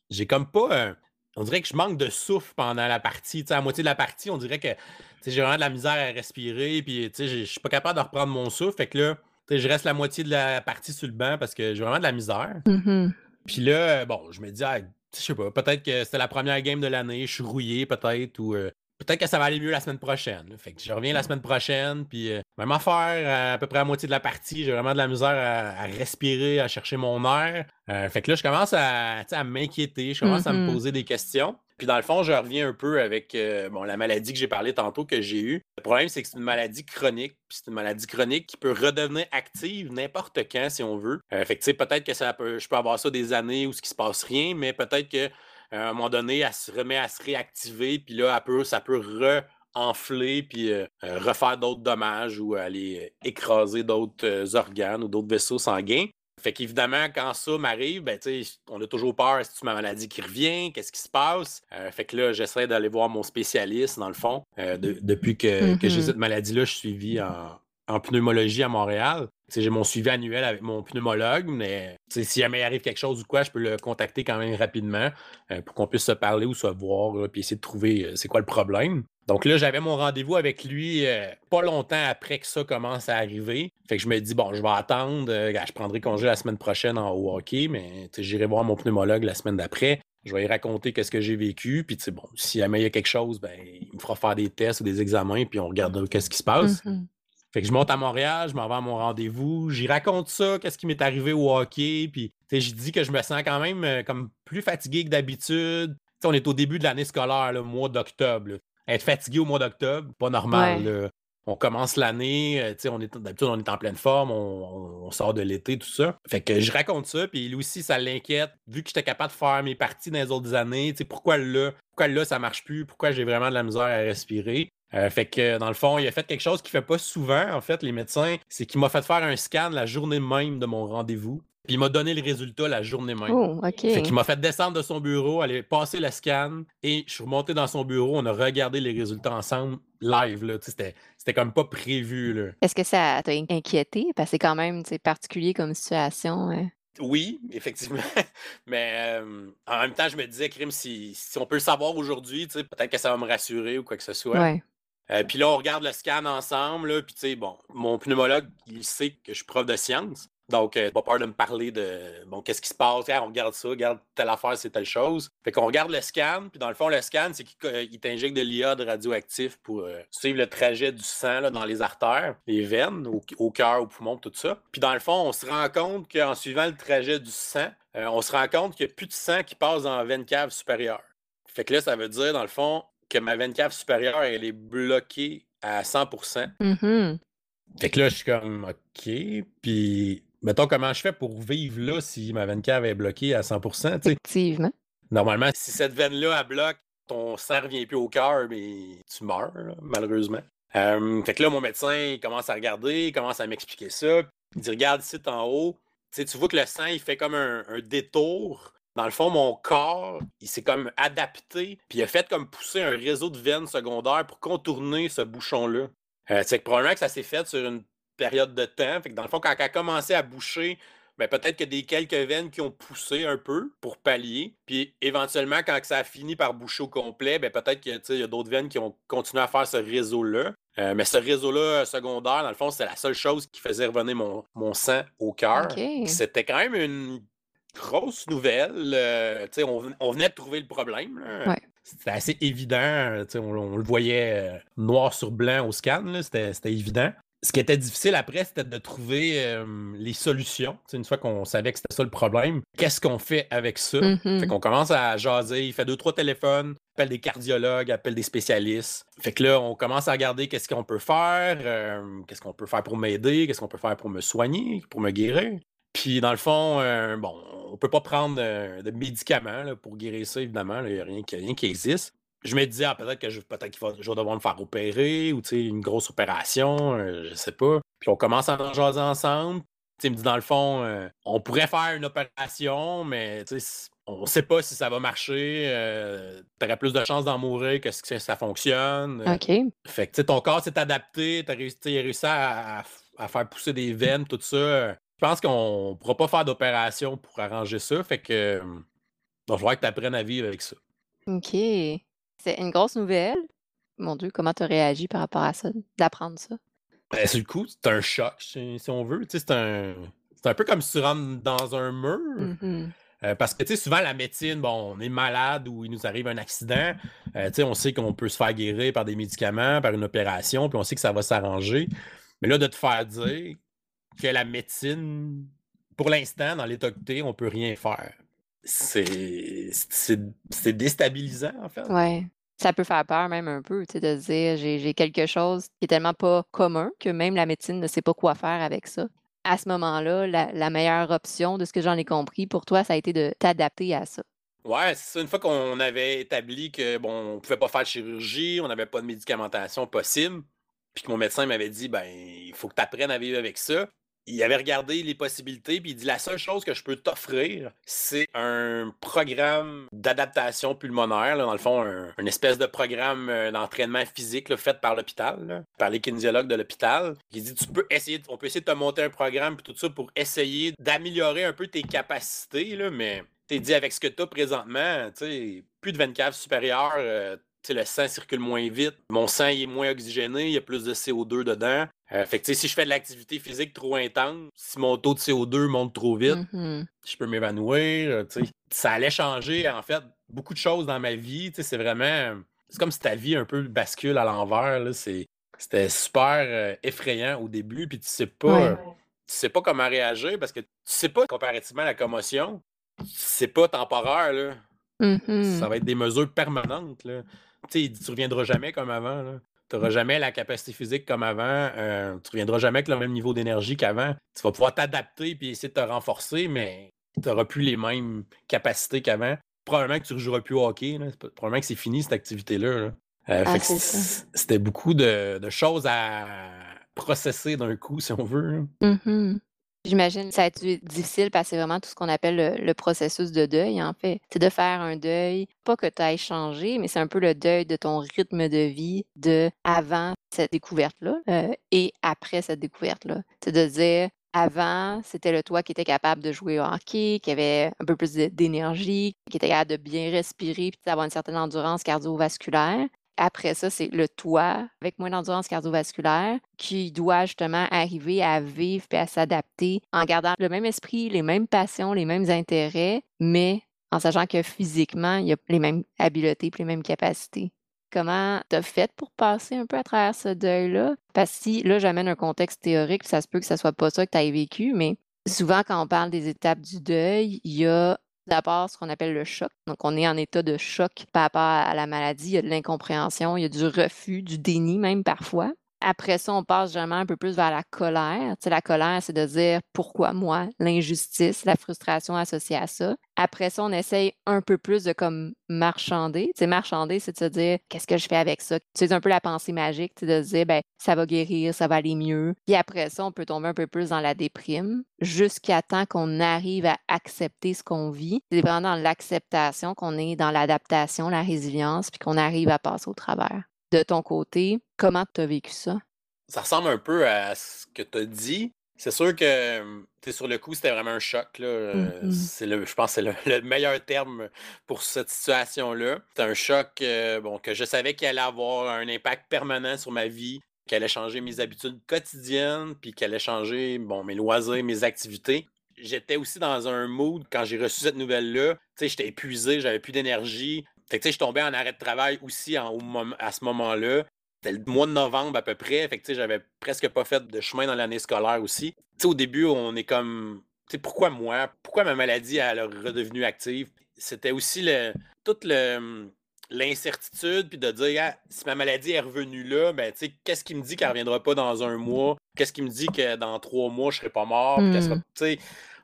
j'ai comme pas. on dirait que je manque de souffle pendant la partie. à moitié de la partie, on dirait que j'ai vraiment de la misère à respirer, puis je suis pas capable de reprendre mon souffle. Fait que là, je reste la moitié de la partie sur le banc parce que j'ai vraiment de la misère. Mm-hmm. Puis là, bon, je me dis, ah, je sais pas, peut-être que c'était la première game de l'année, je suis rouillé peut-être, ou euh, peut-être que ça va aller mieux la semaine prochaine. Fait que je reviens la semaine prochaine, puis euh, même affaire, à, peu près la moitié de la partie, j'ai vraiment de la misère à, respirer, à chercher mon air. Euh, fait que là, je commence à, à m'inquiéter, je commence à me mm-hmm. poser des questions. Puis dans le fond, je reviens un peu avec euh, bon, la maladie que j'ai parlé tantôt que j'ai eue. Le problème, c'est que c'est une maladie chronique. Puis c'est une maladie chronique qui peut redevenir active n'importe quand si on veut. Euh, fait que peut-être que ça peut, je peux avoir ça des années où ce qui se passe rien, mais peut-être qu'à un moment donné, elle se remet à se réactiver. Puis là, peut, ça peut re-enfler puis euh, refaire d'autres dommages ou aller écraser d'autres organes ou d'autres vaisseaux sanguins. Fait qu'évidemment, quand ça m'arrive, ben, on a toujours peur, est-ce que ma maladie qui revient, qu'est-ce qui se passe? Euh, fait que là, j'essaie d'aller voir mon spécialiste, dans le fond. Euh, depuis que, j'ai mm-hmm. cette maladie-là, je suis suivi en, pneumologie à Montréal. J'ai mon suivi annuel avec mon pneumologue, mais si jamais il arrive quelque chose ou quoi, je peux le contacter quand même rapidement euh, pour qu'on puisse se parler ou se voir, puis essayer de trouver c'est quoi le problème. Donc là, j'avais mon rendez-vous avec lui euh, pas longtemps après que ça commence à arriver. Fait que je me dis, bon, je vais attendre. Euh, je prendrai congé la semaine prochaine en hockey, mais j'irai voir mon pneumologue la semaine d'après. Je vais lui raconter qu'est-ce que j'ai vécu. Puis, bon, si jamais il y a quelque chose, ben, il me fera faire des tests ou des examens, puis on regardera qu'est-ce qui se passe. Mm-hmm. Fait que je monte à Montréal, je m'en vais à mon rendez-vous, j'y raconte ça, qu'est-ce qui m'est arrivé au hockey, puis je dis que je me sens quand même euh, comme plus fatigué que d'habitude, on est au début de l'année scolaire, le mois d'octobre. Être fatigué au mois d'octobre, pas normal. On commence l'année, euh, on est d'habitude on est en pleine forme, on, sort de l'été, tout ça. Fait que je raconte ça, puis lui aussi, ça l'inquiète, vu que j'étais capable de faire mes parties dans les autres années, pourquoi là, pourquoi là, ça marche plus, pourquoi j'ai vraiment de la misère à respirer? Euh, fait que dans le fond, il a fait quelque chose qu'il fait pas souvent, en fait, les médecins, c'est qu'il m'a fait faire un scan la journée même de mon rendez-vous. Puis il m'a donné le résultat la journée même. Oh, OK. Fait qu'il m'a fait descendre de son bureau, aller passer le scan, et je suis remonté dans son bureau, on a regardé les résultats ensemble, live, là. C'était, c'était comme pas prévu, là. Est-ce que ça t'a inquiété? Parce que c'est quand même particulier comme situation. Hein. Oui, effectivement. Mais euh, en même temps, je me disais, Crime, si, si on peut le savoir aujourd'hui, peut-être que ça va me rassurer ou quoi que ce soit. Ouais. Euh, puis là, on regarde le scan ensemble. Puis, tu sais, bon, mon pneumologue, il sait que je suis prof de sciences. Donc, euh, pas peur de me parler de bon, qu'est-ce qui se passe, on regarde ça, regarde telle affaire, c'est telle chose. Fait qu'on regarde le scan, puis dans le fond, le scan, c'est qu'il euh, t'injecte de l'iode radioactif pour euh, suivre le trajet du sang là, dans les artères, les veines, au, cœur, au poumon, tout ça. Puis dans le fond, on se rend compte qu'en suivant le trajet du sang, on se rend compte qu'il n'y a plus de sang qui passe dans la veine cave supérieure. Fait que là, ça veut dire, dans le fond, que ma veine cave supérieure, elle est bloquée à 100 mm-hmm. Fait que là, je suis comme, OK. Puis mettons, comment je fais pour vivre là si ma veine cave est bloquée à 100% Effectivement. Normalement, si cette veine-là, elle bloque, ton sang ne revient plus au cœur, mais tu meurs, malheureusement. fait que là, mon médecin, il commence à regarder, il commence à m'expliquer ça. Il dit Regarde ici en haut, tu vois que le sang, il fait comme un, détour. Dans le fond, mon corps, il s'est comme adapté, puis il a fait comme pousser un réseau de veines secondaires pour contourner ce bouchon-là. Euh, c'est probablement que ça s'est fait sur une période de temps. Fait que dans le fond, quand elle a commencé à boucher, ben peut-être que des quelques veines qui ont poussé un peu pour pallier. Puis éventuellement, quand ça a fini par boucher au complet, ben peut-être qu'il y a d'autres veines qui ont continué à faire ce réseau-là. Euh, mais ce réseau-là secondaire, dans le fond, c'était la seule chose qui faisait revenir mon, mon sang au cœur. C'était quand même une grosse nouvelle. Euh, on, on, venait de trouver le problème. C'était assez évident. On, on, le voyait euh, noir sur blanc au scan. C'était évident ce qui était difficile après, c'était de trouver les solutions. une fois qu'on savait que c'était ça le problème, qu'est-ce qu'on fait avec ça? Mm-hmm. Fait qu'on commence à jaser, il fait deux, trois téléphones, appelle des cardiologues, appelle des spécialistes. Fait que là, on commence à regarder qu'est-ce qu'on peut faire, qu'est-ce qu'on peut faire pour m'aider, qu'est-ce qu'on peut faire pour me soigner, pour me guérir. Puis dans le fond, bon, on peut pas prendre de, médicaments pour guérir ça, évidemment. Il n'y a rien, rien qui existe je me disais, ah, peut-être que je, peut-être qu'il va, je vais devoir me faire opérer ou une grosse opération, euh, je sais pas. Puis on commence à en jaser ensemble. il me dit, dans le fond, euh, on pourrait faire une opération, mais on ne sait pas si ça va marcher. Euh, tu aurais plus de chances d'en mourir que si ça fonctionne. OK. Fait que ton corps s'est adapté, tu as réussi, à, faire pousser des veines, tout ça. Je pense qu'on ne pourra pas faire d'opération pour arranger ça. Fait que. il va falloir que tu apprennes à vivre avec ça. OK. C'est une grosse nouvelle. Mon Dieu, comment tu as réagi par rapport à ça, d'apprendre ça? Ben, sur le coup, c'est un choc, si, on veut. C'est un, un peu comme si tu rentres dans un mur. Mm-hmm. Euh, parce que souvent, la médecine, bon, on est malade ou il nous arrive un accident. Euh, on sait qu'on peut se faire guérir par des médicaments, par une opération, puis on sait que ça va s'arranger. Mais là, de te faire dire que la médecine, pour l'instant, dans l'état que on peut rien faire c'est déstabilisant, en fait. Ouais. Ça peut faire peur même un peu, tu sais, de se dire j'ai quelque chose qui est tellement pas commun que même la médecine ne sait pas quoi faire avec ça. À ce moment-là, la, meilleure option, de ce que j'en ai compris, pour toi, ça a été de t'adapter à ça. Ouais, c'est ça. Une fois qu'on avait établi que bon, on pouvait pas faire de chirurgie, on n'avait pas de médicamentation possible, puis que mon médecin m'avait dit ben il faut que tu apprennes à vivre avec ça il avait regardé les possibilités, puis il dit la seule chose que je peux t'offrir, c'est un programme d'adaptation pulmonaire, dans le fond, un, espèce de programme euh, d'entraînement physique fait par l'hôpital, par les kinésiologues de l'hôpital. Il dit tu peux essayer, on peut essayer de te monter un programme puis tout ça pour essayer d'améliorer un peu tes capacités, là, mais t'es dit avec ce que tu as présentement, plus de 24 caves supérieures, le sang circule moins vite, mon sang est moins oxygéné, il y a plus de CO2 dedans. Euh, fait que si je fais de l'activité physique trop intense, si mon taux de CO2 monte trop vite, mm-hmm. je peux m'évanouir. Euh, ça allait changer, en fait, beaucoup de choses dans ma vie. C'est vraiment. C'est comme si ta vie un peu bascule à l'envers. C'était super euh, effrayant au début, puis tu sais pas. Tu sais pas comment réagir parce que tu sais pas comparativement à la commotion, c'est pas temporaire. Là Mmh Ça va être des mesures permanentes, là. Tu tu reviendras jamais comme avant. Tu n'auras jamais la capacité physique comme avant. Euh, tu reviendras jamais avec le même niveau d'énergie qu'avant. Tu vas pouvoir t'adapter et essayer de te renforcer, mais tu n'auras plus les mêmes capacités qu'avant. Probablement que tu ne rejoueras plus au hockey. Probablement que c'est fini cette activité-là. Euh, Ah, c'était beaucoup de, choses à processer d'un coup, si on veut. J'imagine que ça a été difficile parce que c'est vraiment tout ce qu'on appelle le, processus de deuil, en fait. C'est de faire un deuil, pas que tu ailles changer, mais c'est un peu le deuil de ton rythme de vie de avant cette découverte-là euh, et après cette découverte-là. C'est de dire, avant, c'était le toi qui était capable de jouer au hockey, qui avait un peu plus d'énergie, qui était capable de bien respirer, puis d'avoir une certaine endurance cardiovasculaire. Après ça, c'est le toi avec moins d'endurance cardiovasculaire qui doit justement arriver à vivre et à s'adapter en gardant le même esprit, les mêmes passions, les mêmes intérêts, mais en sachant que physiquement, il y a les mêmes habiletés et les mêmes capacités. Comment tu as fait pour passer un peu à travers ce deuil-là? Parce que si là, j'amène un contexte théorique, ça se peut que ce soit pas ça que tu as vécu, mais souvent, quand on parle des étapes du deuil, il y a D'abord, ce qu'on appelle le choc. Donc, on est en état de choc par rapport à la maladie. Il y a de l'incompréhension, il y a du refus, du déni même parfois. Après ça, on passe vraiment un peu plus vers la colère. Tu la colère, c'est de dire pourquoi moi, l'injustice, la frustration associée à ça. Après ça, on essaye un peu plus de comme marchander. Tu marchander, c'est de se dire qu'est-ce que je fais avec ça. C'est un peu la pensée magique, tu de se dire ben ça va guérir, ça va aller mieux. Puis après ça, on peut tomber un peu plus dans la déprime jusqu'à temps qu'on arrive à accepter ce qu'on vit. C'est vraiment dans l'acceptation qu'on est dans l'adaptation, la résilience, puis qu'on arrive à passer au travers de ton côté, comment tu as vécu ça? Ça ressemble un peu à ce que tu as dit. C'est sûr que sur le coup, c'était vraiment un choc. Là. Mmh c'est le, je pense que c'est le, meilleur terme pour cette situation-là. C'est un choc bon, que je savais qu'il allait avoir un impact permanent sur ma vie, qu'il allait changer mes habitudes quotidiennes, puis qu'il allait changer bon, mes loisirs, mes activités. J'étais aussi dans un mood quand j'ai reçu cette nouvelle-là. J'étais épuisé, j'avais plus d'énergie. Fait que, tu sais, je tombais en arrêt de travail aussi à ce moment-là. C'était le mois de novembre à peu près. Fait que, tu sais, j'avais presque pas fait de chemin dans l'année scolaire aussi. Tu sais, au début, on est comme, tu sais, pourquoi moi? Pourquoi ma maladie, elle est redevenue active? C'était aussi le, toute le, l'incertitude, puis de dire, ah, si ma maladie est revenue là, ben, tu sais, qu'est-ce qui me dit qu'elle ne reviendra pas dans un mois? Qu'est-ce qui me dit que dans trois mois, je ne serai pas mort? Mmh. Tu sais,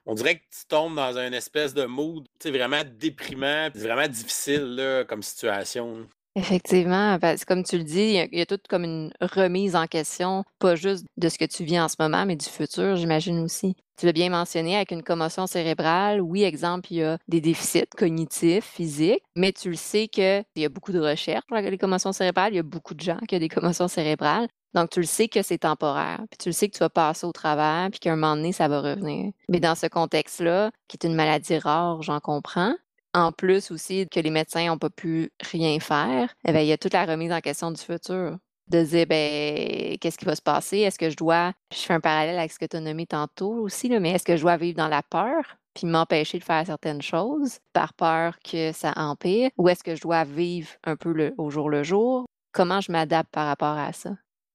on dirait que tu tombes dans une espèce de mood vraiment déprimant, vraiment difficile là, comme situation. Effectivement, parce comme tu le dis, il y, a, tout comme une remise en question, pas juste de ce que tu vis en ce moment, mais du futur, j'imagine aussi. Tu l'as bien mentionné avec une commotion cérébrale. Oui, exemple, il y a des déficits cognitifs, physiques, mais tu le sais qu'il y a beaucoup de recherches sur les commotions cérébrales. Il y a beaucoup de gens qui ont des commotions cérébrales. Donc, tu le sais que c'est temporaire, puis tu le sais que tu vas passer au travers, puis qu'à un moment donné, ça va revenir. Mais dans ce contexte-là, qui est une maladie rare, j'en comprends, en plus aussi que les médecins n'ont pas pu rien faire, eh il y a toute la remise en question du futur. De dire, ben, qu'est-ce qui va se passer? Est-ce que je dois, je fais un parallèle avec ce que tu as nommé tantôt aussi, mais est-ce que je dois vivre dans la peur? puis m'empêcher de faire certaines choses par peur que ça empire, ou est-ce que je dois vivre un peu le, au jour le jour? Comment je m'adapte par rapport à ça?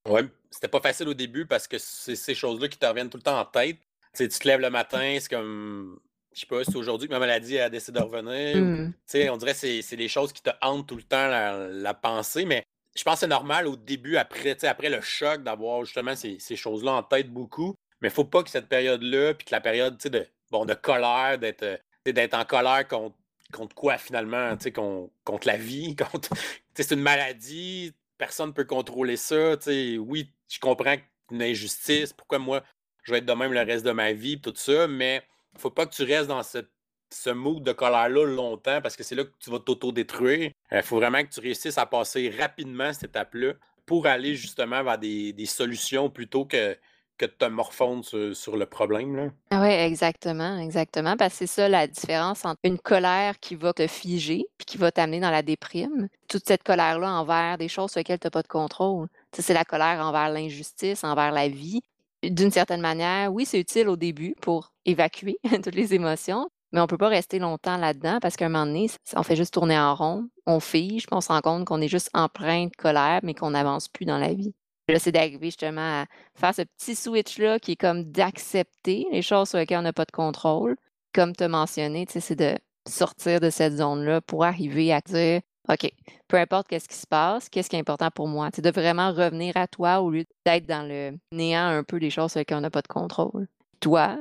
Oui, c'était pas facile au début parce que c'est ces choses-là qui te reviennent tout le temps en tête. tu te lèves le matin, c'est comme. Je sais pas, c'est aujourd'hui que ma maladie a décidé de revenir. Mmh. On dirait que c'est des choses qui te hantent tout le temps la, pensée, mais je pense que c'est normal au début, après, après le choc, d'avoir justement ces, choses-là en tête beaucoup. Mais il faut pas que cette période-là, puis que la période de, bon, de colère, d'être d'être en colère contre, contre quoi finalement, contre, contre la vie, contre. C'est une maladie, personne ne peut contrôler ça. oui, je comprends une injustice, pourquoi moi, je vais être de même le reste de ma vie, tout ça, mais ne faut pas que tu restes dans ce mood de colère-là longtemps parce que c'est là que tu vas t'auto-détruire. Il euh, faut vraiment que tu réussisses à passer rapidement cette étape-là pour aller justement vers des solutions plutôt que que de te morfondre sur, le problème. Ah oui, exactement, exactement. Parce que c'est ça la différence entre une colère qui va te figer puis qui va t'amener dans la déprime. Toute cette colère-là envers des choses sur lesquelles tu n'as pas de contrôle. c'est la colère envers l'injustice, envers la vie. D'une certaine manière, oui, c'est utile au début pour évacuer toutes les émotions, mais on ne peut pas rester longtemps là-dedans parce qu'à un moment donné, on fait juste tourner en rond, on fige, puis on se rend compte qu'on est juste empreint de colère, mais qu'on n'avance plus dans la vie. Là, c'est d'arriver justement à faire ce petit switch-là qui est comme d'accepter les choses sur lesquelles on n'a pas de contrôle. Comme tu as mentionné, c'est de sortir de cette zone-là pour arriver à dire OK, peu importe qu'est-ce qui se passe, qu'est-ce qui est important pour moi? C'est de vraiment revenir à toi au lieu d'être dans le néant un peu des choses sur lesquelles on n'a pas de contrôle. Toi,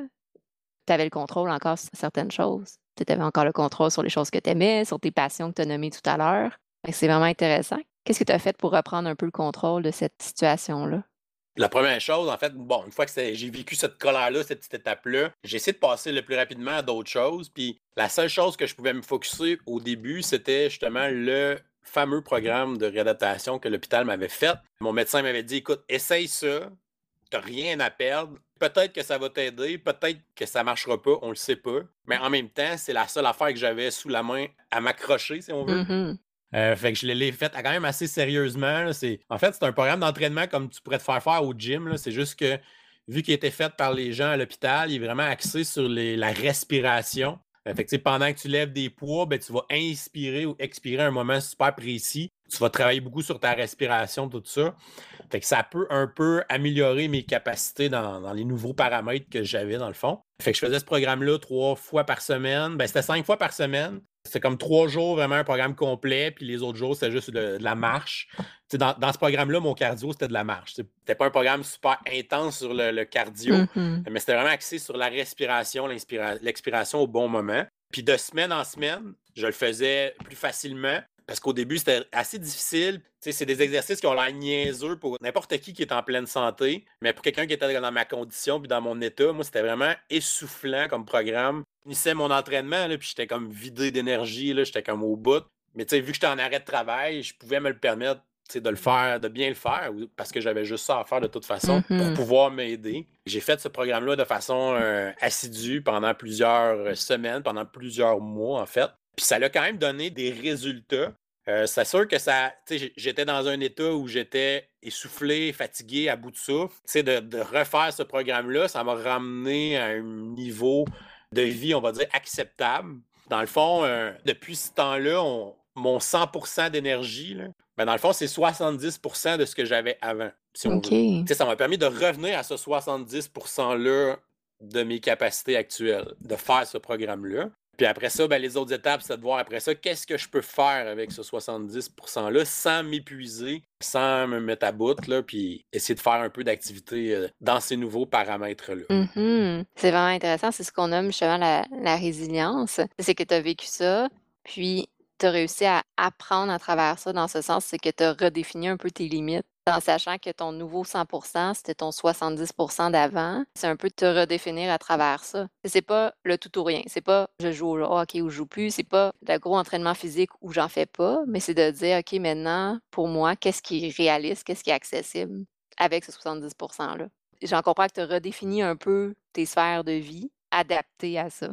tu avais le contrôle encore sur certaines choses. Tu avais encore le contrôle sur les choses que tu aimais, sur tes passions que tu as nommées tout à l'heure. C'est vraiment intéressant. Qu'est-ce que tu as fait pour reprendre un peu le contrôle de cette situation-là? La première chose, en fait, bon, une fois que j'ai vécu cette colère-là, cette petite étape-là, j'ai essayé de passer le plus rapidement à d'autres choses. Puis la seule chose que je pouvais me focuser au début, c'était justement le fameux programme de réadaptation que l'hôpital m'avait fait. Mon médecin m'avait dit écoute, essaye ça, t'as rien à perdre. Peut-être que ça va t'aider, peut-être que ça marchera pas, on le sait pas. Mais en même temps, c'est la seule affaire que j'avais sous la main à m'accrocher, si on veut. Mm-hmm. Euh, fait que je l'ai fait quand même assez sérieusement. En fait, c'est un programme d'entraînement comme tu pourrais te faire faire au gym. C'est juste que vu qu'il était fait par les gens à l'hôpital, il est vraiment axé sur la respiration. Euh, pendant que tu lèves des poids, ben, tu vas inspirer ou expirer un moment super précis. Tu vas travailler beaucoup sur ta respiration, tout ça. Fait que ça peut un peu améliorer mes capacités dans les nouveaux paramètres que j'avais dans le fond. Fait que je faisais ce programme-là trois fois par semaine. Ben, c'était cinq fois par semaine. C'est comme trois jours, vraiment un programme complet, puis les autres jours, c'était juste de, la marche. Dans, dans, ce programme-là, mon cardio, c'était de la marche. C'était pas un programme super intense sur le, cardio, mm-hmm. mais c'était vraiment axé sur la respiration, l'expiration au bon moment. Puis de semaine en semaine, je le faisais plus facilement. Parce qu'au début, c'était assez difficile. C'est des exercices qui ont l'air niaiseux pour n'importe qui qui est en pleine santé. Mais pour quelqu'un qui était dans ma condition puis dans mon état, moi, c'était vraiment essoufflant comme programme. Je finissais mon entraînement, là, puis j'étais comme vidé d'énergie, j'étais comme au bout. Mais vu que j'étais en arrêt de travail, je pouvais me le permettre de le faire, de bien le faire, parce que j'avais juste ça à faire de toute façon pour mm-hmm. pouvoir m'aider. J'ai fait ce programme-là de façon euh, assidue pendant plusieurs semaines, pendant plusieurs mois, en fait. Puis ça l'a quand même donné des résultats. Euh, c'est sûr que ça. J'étais dans un état où j'étais essoufflé, fatigué, à bout de souffle. De, de refaire ce programme-là, ça m'a ramené à un niveau de vie, on va dire, acceptable. Dans le fond, euh, depuis ce temps-là, mon 100% d'énergie, ben dans le fond, c'est 70% de ce que j'avais avant. Si Ça m'a permis de revenir à ce 70 %-là de mes capacités actuelles, de faire ce programme-là. Puis après ça, ben, les autres étapes, c'est de voir après ça, qu'est-ce que je peux faire avec ce 70%-là sans m'épuiser, sans me mettre à bout, là, puis essayer de faire un peu d'activité euh, dans ces nouveaux paramètres-là. Mm-hmm. C'est vraiment intéressant. C'est ce qu'on nomme justement la, la résilience. C'est que tu as vécu ça, puis tu as réussi à apprendre à travers ça dans ce sens, c'est que tu as redéfini un peu tes limites en sachant que ton nouveau 100 c'était ton 70 d'avant. C'est un peu de te redéfinir à travers ça. C'est pas le tout ou rien. C'est pas je joue au hockey ou je joue plus. C'est pas le gros entraînement physique où j'en fais pas, mais c'est de dire, OK, maintenant, pour moi, qu'est-ce qui est réaliste, qu'est-ce qui est accessible avec ce 70 %-là? J'en comprends que tu redéfinis un peu tes sphères de vie adaptées à ça.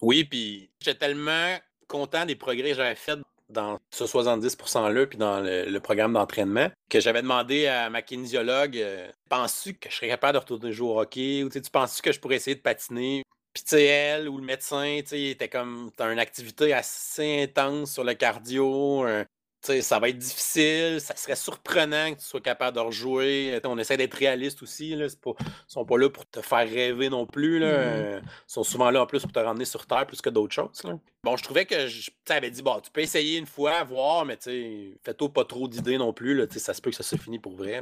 Oui, puis j'étais tellement content des progrès que j'avais faits dans ce 70%-là, puis dans le, programme d'entraînement, que j'avais demandé à ma kinésiologue euh, Penses-tu que je serais capable de retourner jouer au hockey? Ou tu penses-tu que je pourrais essayer de patiner? Puis, tu sais, elle ou le médecin, tu sais, était comme T'as une activité assez intense sur le cardio, ça va être difficile, ça serait surprenant que tu sois capable de rejouer. On essaie d'être réaliste aussi. Là. Pas, ils sont pas là pour te faire rêver non plus. Là. Mm-hmm. Ils sont souvent là en plus pour te ramener sur Terre plus que d'autres choses. Bon, je trouvais que je avais dit bon, tu peux essayer une fois, voir, mais fais-toi pas trop d'idées non plus. Là. Ça se peut que ça se finisse pour vrai.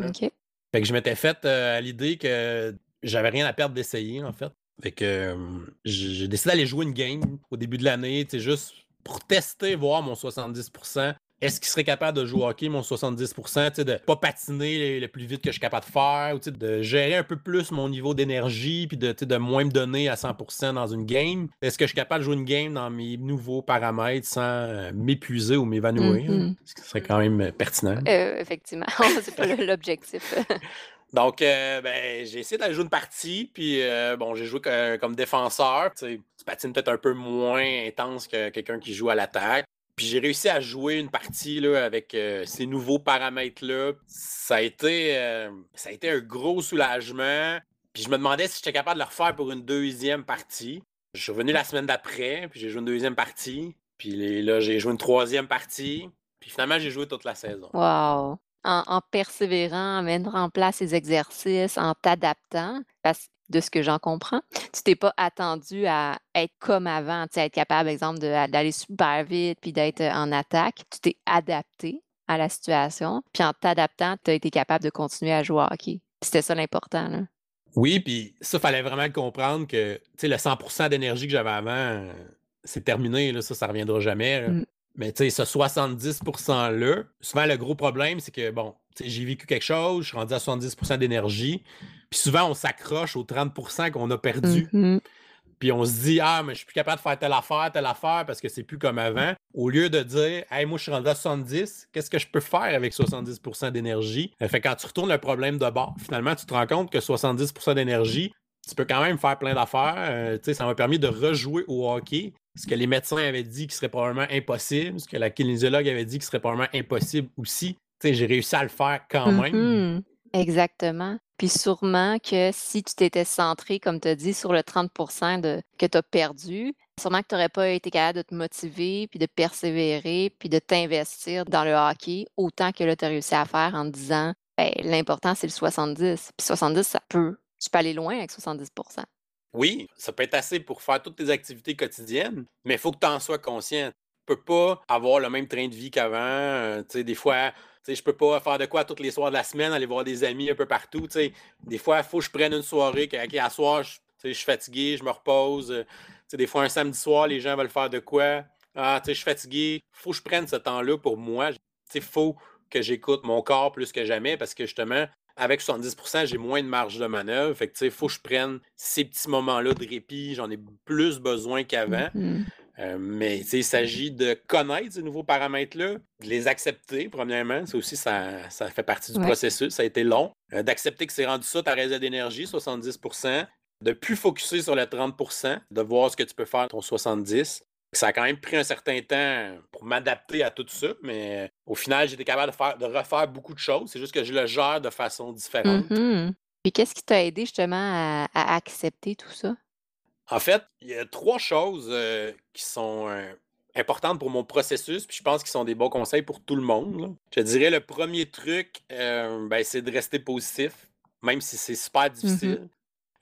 Fait que je m'étais fait euh, à l'idée que j'avais rien à perdre d'essayer, en fait. Fait que euh, j'ai décidé d'aller jouer une game au début de l'année, juste pour tester, voir mon 70%, est-ce qu'il serait capable de jouer au hockey, mon 70%, de pas patiner le, plus vite que je suis capable de faire, ou de gérer un peu plus mon niveau d'énergie, puis de, de moins me donner à 100% dans une game? Est-ce que je suis capable de jouer une game dans mes nouveaux paramètres sans euh, m'épuiser ou m'évanouir? Mm-hmm. Ce serait quand même euh, pertinent. Euh, effectivement, c'est pas l'objectif. Donc, ben, j'ai essayé d'aller jouer une partie, puis bon, j'ai joué comme défenseur. Tu patines peut-être un peu moins intense que quelqu'un qui joue à l'attaque. Puis j'ai réussi à jouer une partie là, avec euh, ces nouveaux paramètres-là. Ça, a été, euh, ça a été un gros soulagement. Puis je me demandais si j'étais capable de le refaire pour une deuxième partie. Je suis revenu la semaine d'après, puis j'ai joué une deuxième partie. Puis là, j'ai joué une troisième partie. Puis finalement, j'ai joué toute la saison. Wow! En, persévérant, en mettant en place ces exercices, en t'adaptant. De ce que j'en comprends. Tu t'es pas attendu à être comme avant, tu être capable, exemple, d'aller super vite puis d'être en attaque. Tu t'es adapté à la situation, puis en t'adaptant, tu as été capable de continuer à jouer au hockey. C'était ça l'important. Là. Oui, puis ça, fallait vraiment comprendre que le 100% d'énergie que j'avais avant, c'est terminé, là, ça, ça reviendra jamais. Mmh. Mais tu sais, ce 70 %-là, souvent le gros problème, c'est que, bon, j'ai vécu quelque chose, je suis rendu à 70% d'énergie, puis souvent on s'accroche aux 30% qu'on a perdu. Mmh puis on se dit, ah, mais je suis plus capable de faire telle affaire, telle affaire parce que c'est plus comme avant. Au lieu de dire, hey, moi, je suis rendu à 70, qu'est-ce que je peux faire avec 70% d'énergie? Euh, fait quand tu retournes le problème de bord, finalement, tu te rends compte que 70% d'énergie, tu peux quand même faire plein d'affaires. Euh, ça m'a permis de rejouer au hockey. Ce que les médecins avaient dit qui serait probablement impossible, ce que la kinésiologue avait dit qui serait probablement impossible aussi. J'ai réussi à le faire quand même. Mm-hmm. Exactement. Puis sûrement que si tu t'étais centré, comme tu as dit, sur le 30 de, que tu as perdu, sûrement que tu n'aurais pas été capable de te motiver, puis de persévérer, puis de t'investir dans le hockey autant que là, tu as réussi à faire en te disant ben, l'important, c'est le 70. Puis 70, ça peut. Tu peux aller loin avec 70% Oui, ça peut être assez pour faire toutes tes activités quotidiennes, mais il faut que tu en sois conscient. Tu ne peux pas avoir le même train de vie qu'avant. Euh, tu sais, des fois, je je peux pas faire de quoi tous les soirs de la semaine, aller voir des amis un peu partout. Des fois, il faut que je prenne une soirée, qu'à soir, je, suis fatigué, je me repose. Euh, des fois, un samedi soir, les gens veulent faire de quoi. Ah, je suis fatigué. Faut que je prenne ce temps-là pour moi. Il faut que j'écoute mon corps plus que jamais parce que justement, avec 70% j'ai moins de marge de manœuvre. Fait il faut que je prenne ces petits moments-là de répit. J'en ai plus besoin qu'avant. Mm-hmm. Euh, mais il s'agit de connaître ces nouveaux paramètres-là, de les accepter, premièrement. Ça aussi, ça, ça fait partie du processus. Ça a été long. Euh, d'accepter que c'est rendu ça ta réserve d'énergie, 70% de plus focuser sur le 30 de voir ce que tu peux faire ton 70 ça a quand même pris un certain temps pour m'adapter à tout ça, mais au final, j'étais capable de, faire, de refaire beaucoup de choses. C'est juste que je le gère de façon différente. Mmh Puis qu'est-ce qui t'a aidé justement à accepter tout ça? En fait, il y a trois choses euh, qui sont euh, importantes pour mon processus, puis je pense qu'ils sont des bons conseils pour tout le monde. Je dirais le premier truc, euh, ben, c'est de rester positif, même si c'est super difficile.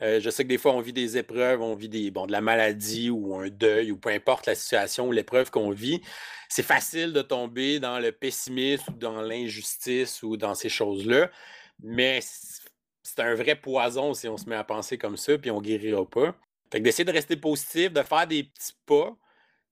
je sais que des fois, on vit des épreuves, on vit des, bon, de la maladie ou un deuil ou peu importe la situation ou l'épreuve qu'on vit. C'est facile de tomber dans le pessimisme ou dans l'injustice ou dans ces choses-là, mais c'est un vrai poison si on se met à penser comme ça, puis on guérira pas. Fait que d'essayer de rester positif, de faire des petits pas.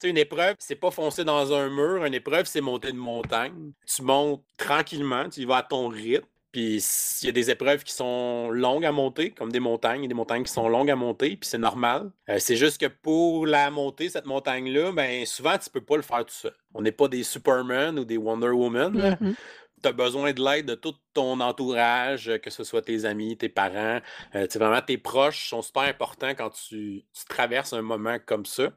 Tu sais, une épreuve, c'est pas foncer dans un mur. Une épreuve, c'est monter une montagne. Tu montes tranquillement, tu y vas à ton rythme. Puis il y a des épreuves qui sont longues à monter, comme des montagnes. A des montagnes qui sont longues à monter, puis c'est normal. Euh, c'est juste que pour la monter, cette montagne-là, ben souvent, tu peux pas le faire tout seul. On n'est pas des Superman ou des Wonder Woman tu as besoin de l'aide de tout ton entourage, que ce soit tes amis, tes parents, euh, vraiment tes proches sont super importants quand tu, traverses un moment comme ça.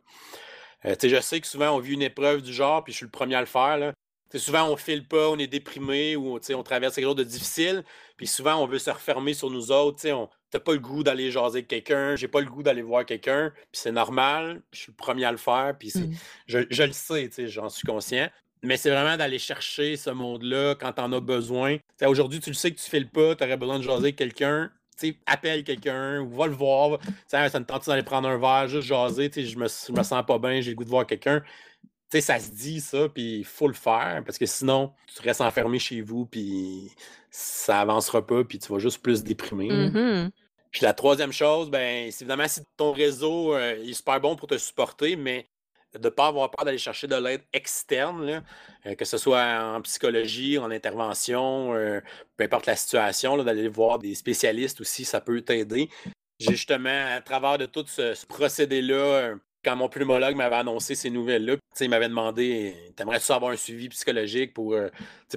Euh, je sais que souvent on vit une épreuve du genre, puis je suis le premier à le faire. Là. souvent on file pas, on est déprimé ou on traverse quelque chose de difficile, puis souvent on veut se refermer sur nous autres. On n'a pas le goût d'aller jaser avec quelqu'un, j'ai pas le goût d'aller voir quelqu'un, puis c'est normal, je suis le premier à le faire, puis mmh. je, je, le sais, j'en suis conscient. Mais c'est vraiment d'aller chercher ce monde-là quand tu en as besoin. Aujourd'hui, tu le sais que tu files pas, tu aurais besoin de jaser avec quelqu'un. Appelle quelqu'un, va le voir. ça me tente d'aller prendre un verre, juste jaser. Je me, je me sens pas bien, j'ai le goût de voir quelqu'un. ça se dit ça, puis il faut le faire, parce que sinon, tu restes enfermé chez vous, puis ça avancera pas, puis tu vas juste plus déprimer. Mm-hmm. Puis la troisième chose, ben, c'est évidemment si ton réseau euh, est super bon pour te supporter, mais de ne pas avoir peur d'aller chercher de l'aide externe, euh, que ce soit en psychologie, en intervention, euh, peu importe la situation, d'aller voir des spécialistes aussi, ça peut t'aider. Justement, à travers de tout ce, procédé-là, euh, quand mon pneumologue m'avait annoncé ces nouvelles-là, il m'avait demandé T'aimerais-tu avoir un suivi psychologique pour,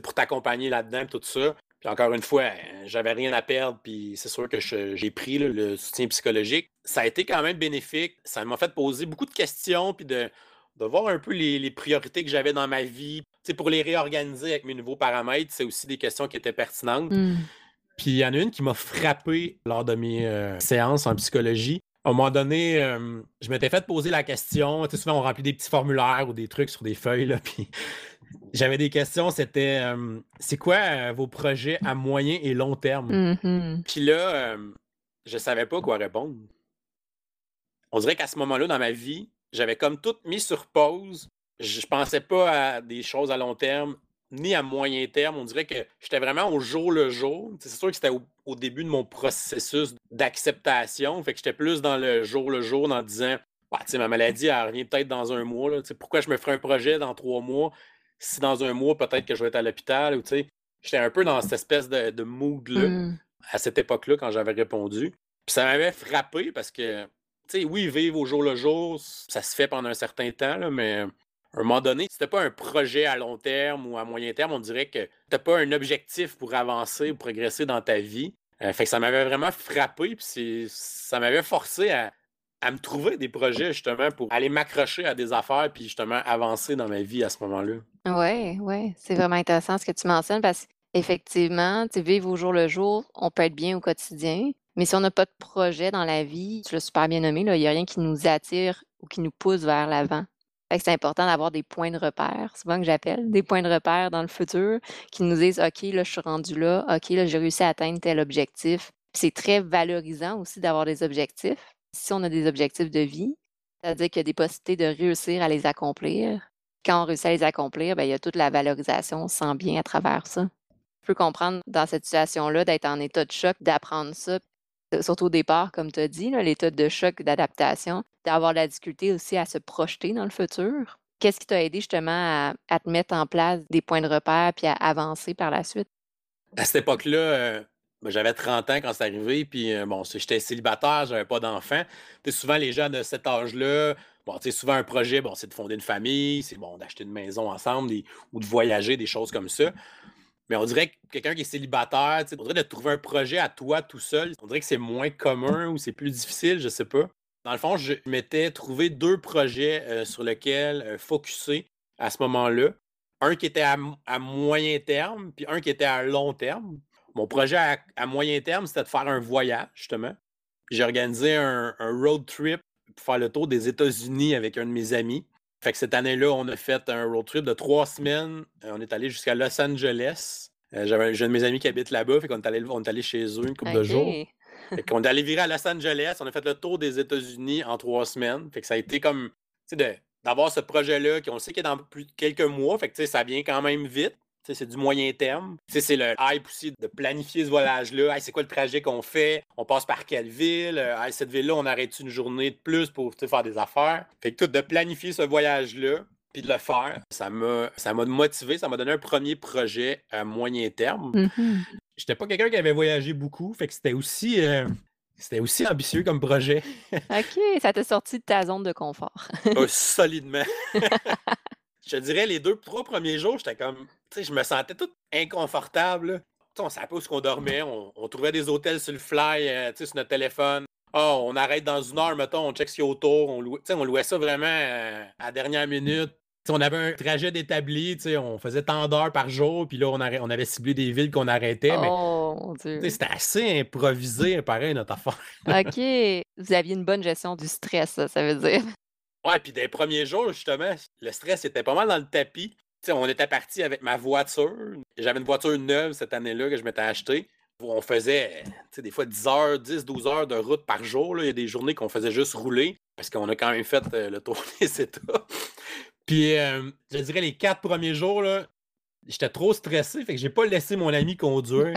pour t'accompagner là-dedans, tout ça? Puis encore une fois, j'avais rien à perdre, puis c'est sûr que j'ai pris le soutien psychologique. Ça a été quand même bénéfique. Ça m'a fait poser beaucoup de questions, puis de, de voir un peu les, priorités que j'avais dans ma vie. pour les réorganiser avec mes nouveaux paramètres, c'est aussi des questions qui étaient pertinentes. Mmh. Puis il y en a une qui m'a frappé lors de mes euh, séances en psychologie. À un moment donné, euh, je m'étais fait poser la question. Tu sais, souvent, on remplit des petits formulaires ou des trucs sur des feuilles. Là, puis j'avais des questions. C'était euh, c'est quoi vos projets à moyen et long terme? Mmh puis là, je savais pas quoi répondre. On dirait qu'à ce moment-là, dans ma vie, j'avais comme tout mis sur pause. Je pensais pas à des choses à long terme, ni à moyen terme. On dirait que j'étais vraiment au jour le jour. C'est sûr que c'était au, début de mon processus d'acceptation. Fait que j'étais plus dans le jour le jour en disant bah, ma maladie, elle revient peut-être dans un mois. Là. Pourquoi je me ferais un projet dans trois mois si dans un mois, peut-être que je vais être à l'hôpital? Ou, j'étais un peu dans cette espèce de, mood-là mmh. à cette époque-là quand j'avais répondu. Puis ça m'avait frappé parce que, oui, vivre au jour le jour, ça se fait pendant un certain temps, mais à un moment donné, c'était pas un projet à long terme ou à moyen terme, on dirait que t'as pas un objectif pour avancer ou progresser dans ta vie. Euh, fait ça m'avait vraiment frappé, puis ça m'avait forcé à, me trouver des projets justement pour aller m'accrocher à des affaires puis justement avancer dans ma vie à ce moment-là. Oui, oui, c'est vraiment intéressant ce que tu mentionnes parce qu'effectivement, tu vivre au jour le jour, on peut être bien au quotidien, mais si on n'a pas de projet dans la vie, tu l'as super bien nommé, il n'y a rien qui nous attire ou qui nous pousse vers l'avant c'est important d'avoir des points de repère, souvent que j'appelle, des points de repère dans le futur qui nous disent OK, là, je suis rendu là, OK, là, j'ai réussi à atteindre tel objectif. C'est très valorisant aussi d'avoir des objectifs. Si on a des objectifs de vie, c'est-à-dire qu'il y a des possibilités de réussir à les accomplir. Quand on réussit à les accomplir, bien, il y a toute la valorisation, on sent bien à travers ça. Je peux comprendre dans cette situation-là d'être en état de choc, d'apprendre ça, surtout au départ, comme tu as dit, l'état de choc, d'adaptation, d'avoir la difficulté aussi à se projeter dans le futur. Qu'est-ce qui t'a aidé justement à, te mettre en place des points de repère puis à avancer par la suite? À cette époque-là, euh, ben, j'avais 30 ans quand c'est arrivé, puis euh, bon, j'étais célibataire, j'avais pas d'enfants. Souvent, les gens de cet âge-là, bon, souvent un projet, bon, c'est de fonder une famille, c'est bon d'acheter une maison ensemble ou de voyager, des choses comme ça. Mais on dirait que quelqu'un qui est célibataire, on dirait de trouver un projet à toi tout seul, on dirait que c'est moins commun ou c'est plus difficile, je sais pas. Dans le fond, je m'étais trouvé deux projets euh, sur lesquels euh, focuser à ce moment-là. Un qui était à, moyen terme, puis un qui était à long terme. Mon projet à, moyen terme, c'était de faire un voyage, justement. J'ai organisé un, road trip pour faire le tour des États-Unis avec un de mes amis. Fait que cette année-là, on a fait un road trip de trois semaines. Euh, on est allé jusqu'à Los Angeles. Euh, j'avais un, de mes amis qui habite là-bas, fait qu'on est allé, on est allé chez eux une couple de jours. Fait qu'on est allé virer à Los Angeles. On a fait le tour des États-Unis en trois semaines. Fait que ça a été comme, tu sais, d'avoir ce projet-là, qu'on sait qu'il est dans plus quelques mois. Fait que, tu sais, ça vient quand même vite. C'est du moyen terme. C'est le hype aussi de planifier ce voyage-là. c'est quoi le trajet qu'on fait? On passe par quelle ville? cette ville-là, on arrête une journée de plus pour faire des affaires? Fait que tout de planifier ce voyage-là, puis de le faire, ça m'a, ça m'a motivé, ça m'a donné un premier projet à moyen terme. Mm-hmm. J'étais pas quelqu'un qui avait voyagé beaucoup, fait que c'était aussi, euh, c'était aussi ambitieux comme projet. OK, ça t'a sorti de ta zone de confort. oh, solidement. je te dirais, les deux, trois premiers jours, j'étais comme, tu sais, je me sentais tout inconfortable. on savait pas où qu'on dormait, on, trouvait des hôtels sur le fly, euh, tu sais, sur notre téléphone. Oh, on arrête dans une heure, mettons, on check ce qu'il y a autour. On louait, on louait ça vraiment euh, à la dernière minute. on avait un trajet d'établi, on faisait tant d'heures par jour, puis là, on, on avait ciblé des villes qu'on arrêtait. Oh, c'était assez improvisé, pareil, notre affaire. OK. Vous aviez une bonne gestion du stress, ça veut dire. Ouais, puis des premiers jours, justement, le stress était pas mal dans le tapis. on était parti avec ma voiture. J'avais une voiture neuve cette année-là que je m'étais achetée. On faisait des fois 10 heures, 10, 12 heures de route par jour. Il y a des journées qu'on faisait juste rouler parce qu'on a quand même fait euh, le tour des États. Puis, euh, je dirais, les quatre premiers jours, j'étais trop stressé, fait que j'ai pas laissé mon ami conduire.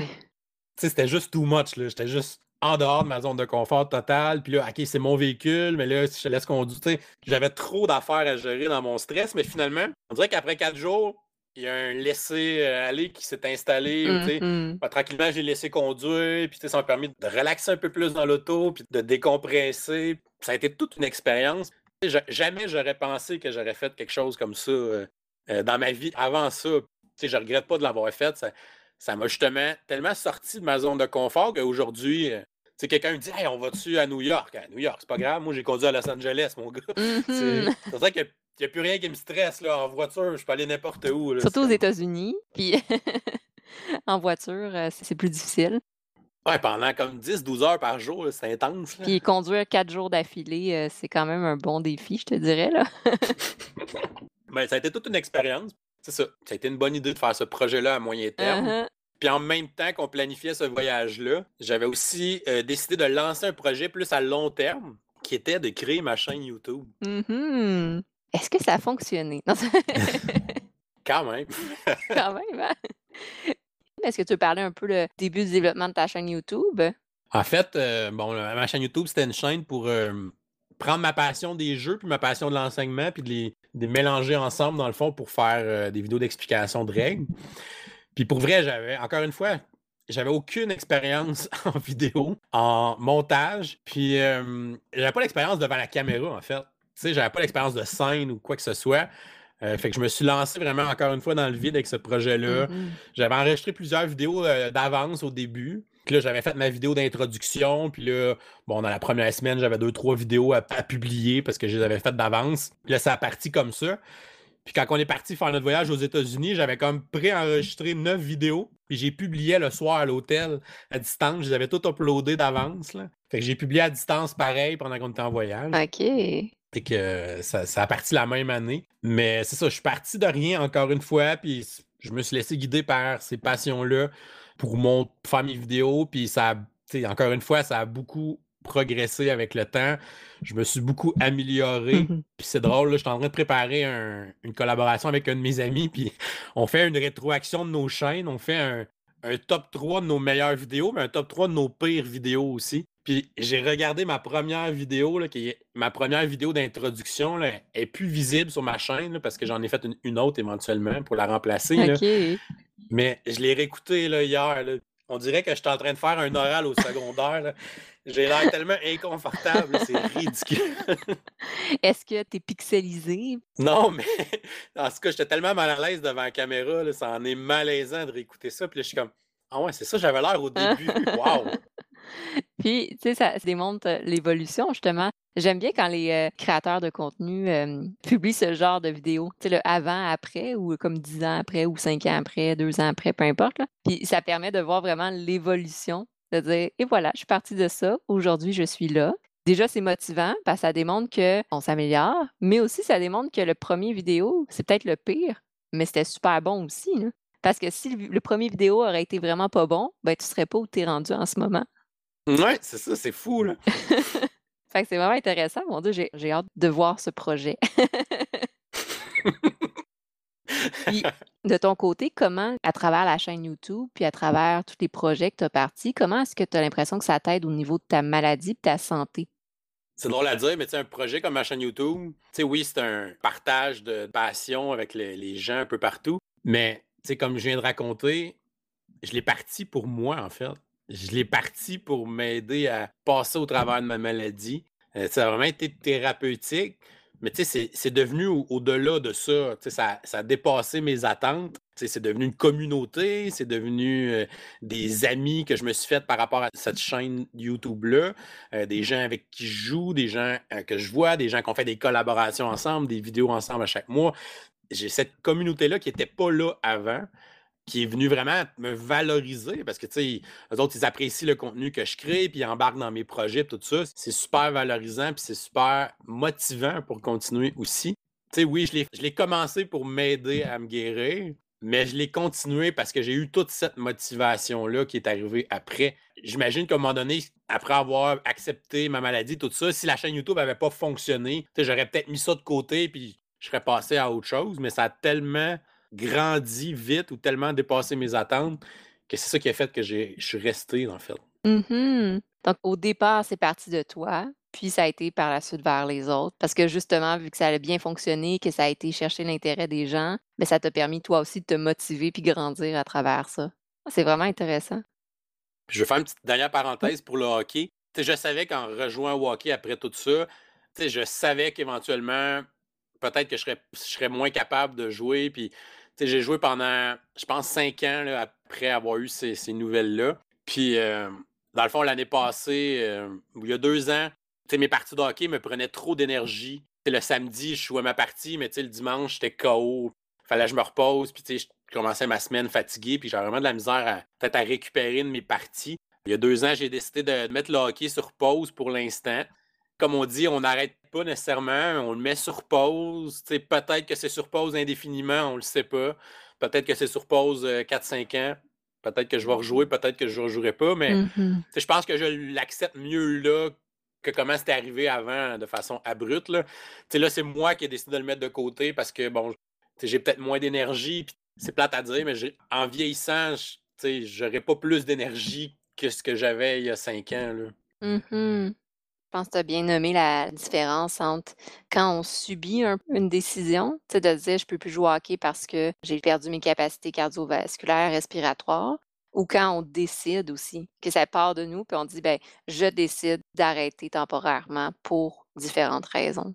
c'était juste too much. J'étais juste en dehors de ma zone de confort totale. Puis là, OK, c'est mon véhicule, mais là, si je te laisse conduire, j'avais trop d'affaires à gérer dans mon stress. Mais finalement, on dirait qu'après quatre jours, il y a un laisser-aller qui s'est installé. Mm-hmm. Bah, tranquillement, j'ai laissé conduire. Puis ça m'a permis de relaxer un peu plus dans l'auto, puis de décompresser. Ça a été toute une expérience. Jamais j'aurais pensé que j'aurais fait quelque chose comme ça euh, euh, dans ma vie avant ça. Je regrette pas de l'avoir fait. Ça m'a justement tellement sorti de ma zone de confort qu'aujourd'hui, euh, sais, quelqu'un me dit Hey, on va-tu à New York? À New York, c'est pas grave. Moi, j'ai conduit à Los Angeles, mon gars. Mm-hmm. C'est vrai qu'il n'y a, plus rien qui me stresse là, en voiture. Je peux aller n'importe où. Surtout aux États-Unis. Puis en voiture, euh, c'est plus difficile. Ouais, pendant comme 10-12 heures par jour, c'est intense. Puis conduire quatre jours d'affilée, euh, c'est quand même un bon défi, je te dirais. là. ben, ça a été toute une expérience. C'est ça. Ça a été une bonne idée de faire ce projet-là à moyen terme. Uh-huh. Puis en même temps qu'on planifiait ce voyage-là, j'avais aussi euh, décidé de lancer un projet plus à long terme qui était de créer ma chaîne YouTube. Mhm. Est-ce que ça a fonctionné? Non, ça- Quand même. quand même, hein? Est-ce que tu veux parler un peu le début du développement de ta chaîne YouTube? En fait, euh, bon, ma chaîne YouTube, c'était une chaîne pour euh, prendre ma passion des jeux puis ma passion de l'enseignement puis de les, de les mélanger ensemble, dans le fond, pour faire euh, des vidéos d'explication de règles. Puis pour vrai, j'avais, encore une fois, j'avais aucune expérience en vidéo, en montage, puis euh, j'avais pas l'expérience devant la caméra, en fait. Tu sais, j'avais pas l'expérience de scène ou quoi que ce soit. Euh, fait que je me suis lancé vraiment encore une fois dans le vide avec ce projet-là. Mhm. J'avais enregistré plusieurs vidéos euh, d'avance au début. Puis là, j'avais fait ma vidéo d'introduction. Puis là, bon, dans la première semaine, j'avais deux, trois vidéos à, à publier parce que je les avais faites d'avance. Puis là, ça a parti comme ça. Puis quand on est parti faire notre voyage aux États-Unis, j'avais comme pré-enregistré neuf vidéos. Puis j'ai publié le soir à l'hôtel à distance. Je les avais toutes uploadées d'avance. Fait que j'ai publié à distance pareil pendant qu'on était en voyage. OK. Fait que euh, ça, ça a parti la même année. Mais c'est ça, je suis parti de rien encore une fois, puis je me suis laissé guider par ces passions-là pour mon, pour faire mes vidéos, puis ça, a- tu sais, encore une fois, ça a beaucoup progressé avec le temps. Je me suis beaucoup amélioré. Mhm. Puis c'est drôle, là, je suis en train de préparer un- une collaboration avec un de mes amis, puis on fait une rétroaction de nos chaînes, on fait un, un top 3 de nos meilleures vidéos, mais un top 3 de nos pires vidéos aussi. Puis j'ai regardé ma première vidéo, là, qui est ma première vidéo d'introduction, là, est plus visible sur ma chaîne, là, parce que j'en ai fait une, une autre éventuellement pour la remplacer. Mais je l'ai réécouté là, hier. On dirait que je suis en train de faire un oral au secondaire. J'ai l'air tellement inconfortable, c'est ridicule. Est-ce que tu es pixelisé? Non, mais en tout cas, j'étais tellement mal à l'aise devant la caméra, là, ça en est malaisant de réécouter ça. Puis là, je suis comme, ah ouais, c'est ça, j'avais l'air au début. Waouh! Puis, tu sais, ça, ça démontre euh, l'évolution, justement. J'aime bien quand les euh, créateurs de contenu euh, publient ce genre de vidéos. Tu sais, le avant, après, ou comme 10 ans après, ou 5 ans après, 2 ans après, peu importe. là. Puis, ça permet de voir vraiment l'évolution, de dire, et voilà, je suis partie de ça, aujourd'hui, je suis là. Déjà, c'est motivant parce que ça démontre qu'on s'améliore, mais aussi, ça démontre que le premier vidéo, c'est peut-être le pire, mais c'était super bon aussi. là. Parce que si le, le premier vidéo aurait été vraiment pas bon, ben, tu serais pas où tu es rendu en ce moment. Ouais, c'est ça, c'est fou, là. Fait que c'est vraiment intéressant. Mon Dieu, j'ai j'ai hâte de voir ce projet. Puis, de ton côté, comment, à travers la chaîne YouTube, puis à travers tous les projets que tu as partis, comment est-ce que tu as l'impression que ça t'aide au niveau de ta maladie et ta santé? C'est drôle à dire, mais tu sais, un projet comme ma chaîne YouTube, tu sais, oui, c'est un partage de passion avec le- les gens un peu partout, mais tu sais, comme je viens de raconter, je l'ai parti pour moi, en fait. Je l'ai parti pour m'aider à passer au travers de ma maladie. Euh, ça a vraiment été thérapeutique, mais c'est- devenu au- au-delà de ça. Ça, ça a dépassé mes attentes. C'est devenu une communauté, c'est devenu euh, des amis que je me suis fait par rapport à cette chaîne YouTube-là, euh, des gens avec qui je joue, des gens que je vois, des gens qui ont fait des collaborations ensemble, des vidéos ensemble à chaque mois. J'ai cette communauté-là qui n'était pas là avant, qui est venue vraiment me valoriser parce que, tu sais, eux autres, ils apprécient le contenu que je crée, puis ils embarquent dans mes projets, tout ça. C'est super valorisant, puis c'est super motivant pour continuer aussi. Tu sais, oui, je l'ai- commencé pour m'aider à me guérir, mais je l'ai continué parce que j'ai eu toute cette motivation-là qui est arrivée après. J'imagine qu'à un moment donné, après avoir accepté ma maladie, tout ça, si la chaîne YouTube n'avait pas fonctionné, j'aurais peut-être mis ça de côté, puis je serais passé à autre chose, mais ça a tellement grandi vite ou tellement dépassé mes attentes que c'est ça qui a fait que j'ai- je suis resté, en fait. Mhm. Donc, au départ, c'est parti de toi, puis ça a été par la suite vers les autres. Parce que justement, vu que ça a bien fonctionné, que ça a été chercher l'intérêt des gens, mais ça t'a permis toi aussi de te motiver puis grandir à travers ça. C'est vraiment intéressant. Puis je vais faire une petite dernière parenthèse pour le hockey. Tu sais, je savais qu'en rejoignant au hockey après tout ça, tu sais, je savais qu'éventuellement, peut-être que je serais, je serais moins capable de jouer. Puis, j'ai joué pendant, je pense, cinq ans après avoir eu ces, nouvelles-là. Puis, euh, dans le fond, l'année passée, euh, il y a deux ans, mes parties de hockey me prenaient trop d'énergie. Le samedi, je jouais ma partie, mais le dimanche, j'étais KO. Fallait que je me repose, puis je commençais ma semaine fatigué, puis j'avais vraiment de la misère à à récupérer de mes parties. Il y a deux ans, j'ai décidé de mettre le hockey sur pause pour l'instant. Comme on dit, on n'arrête pas nécessairement, on le met sur pause. Peut-être que c'est sur pause indéfiniment, on ne le sait pas. Peut-être que c'est sur pause euh, 4-5 ans. Peut-être que je vais rejouer, peut-être que je ne rejouerai pas, mais Mmh je pense que je l'accepte mieux là que comment c'était arrivé avant de façon abrupte. Là, là c'est moi qui ai décidé de le mettre de côté parce que bon, j'ai peut-être moins d'énergie. C'est plate à dire, mais en vieillissant, j'aurais pas plus d'énergie que ce que j'avais il y a cinq ans. Là. Mmh je pense que tu as bien nommé la différence entre quand on subit une décision, tu sais, de dire je peux plus jouer au hockey parce que j'ai perdu mes capacités cardiovasculaires, respiratoires, ou quand on décide aussi que ça part de nous, puis on dit ben je décide d'arrêter temporairement pour différentes raisons.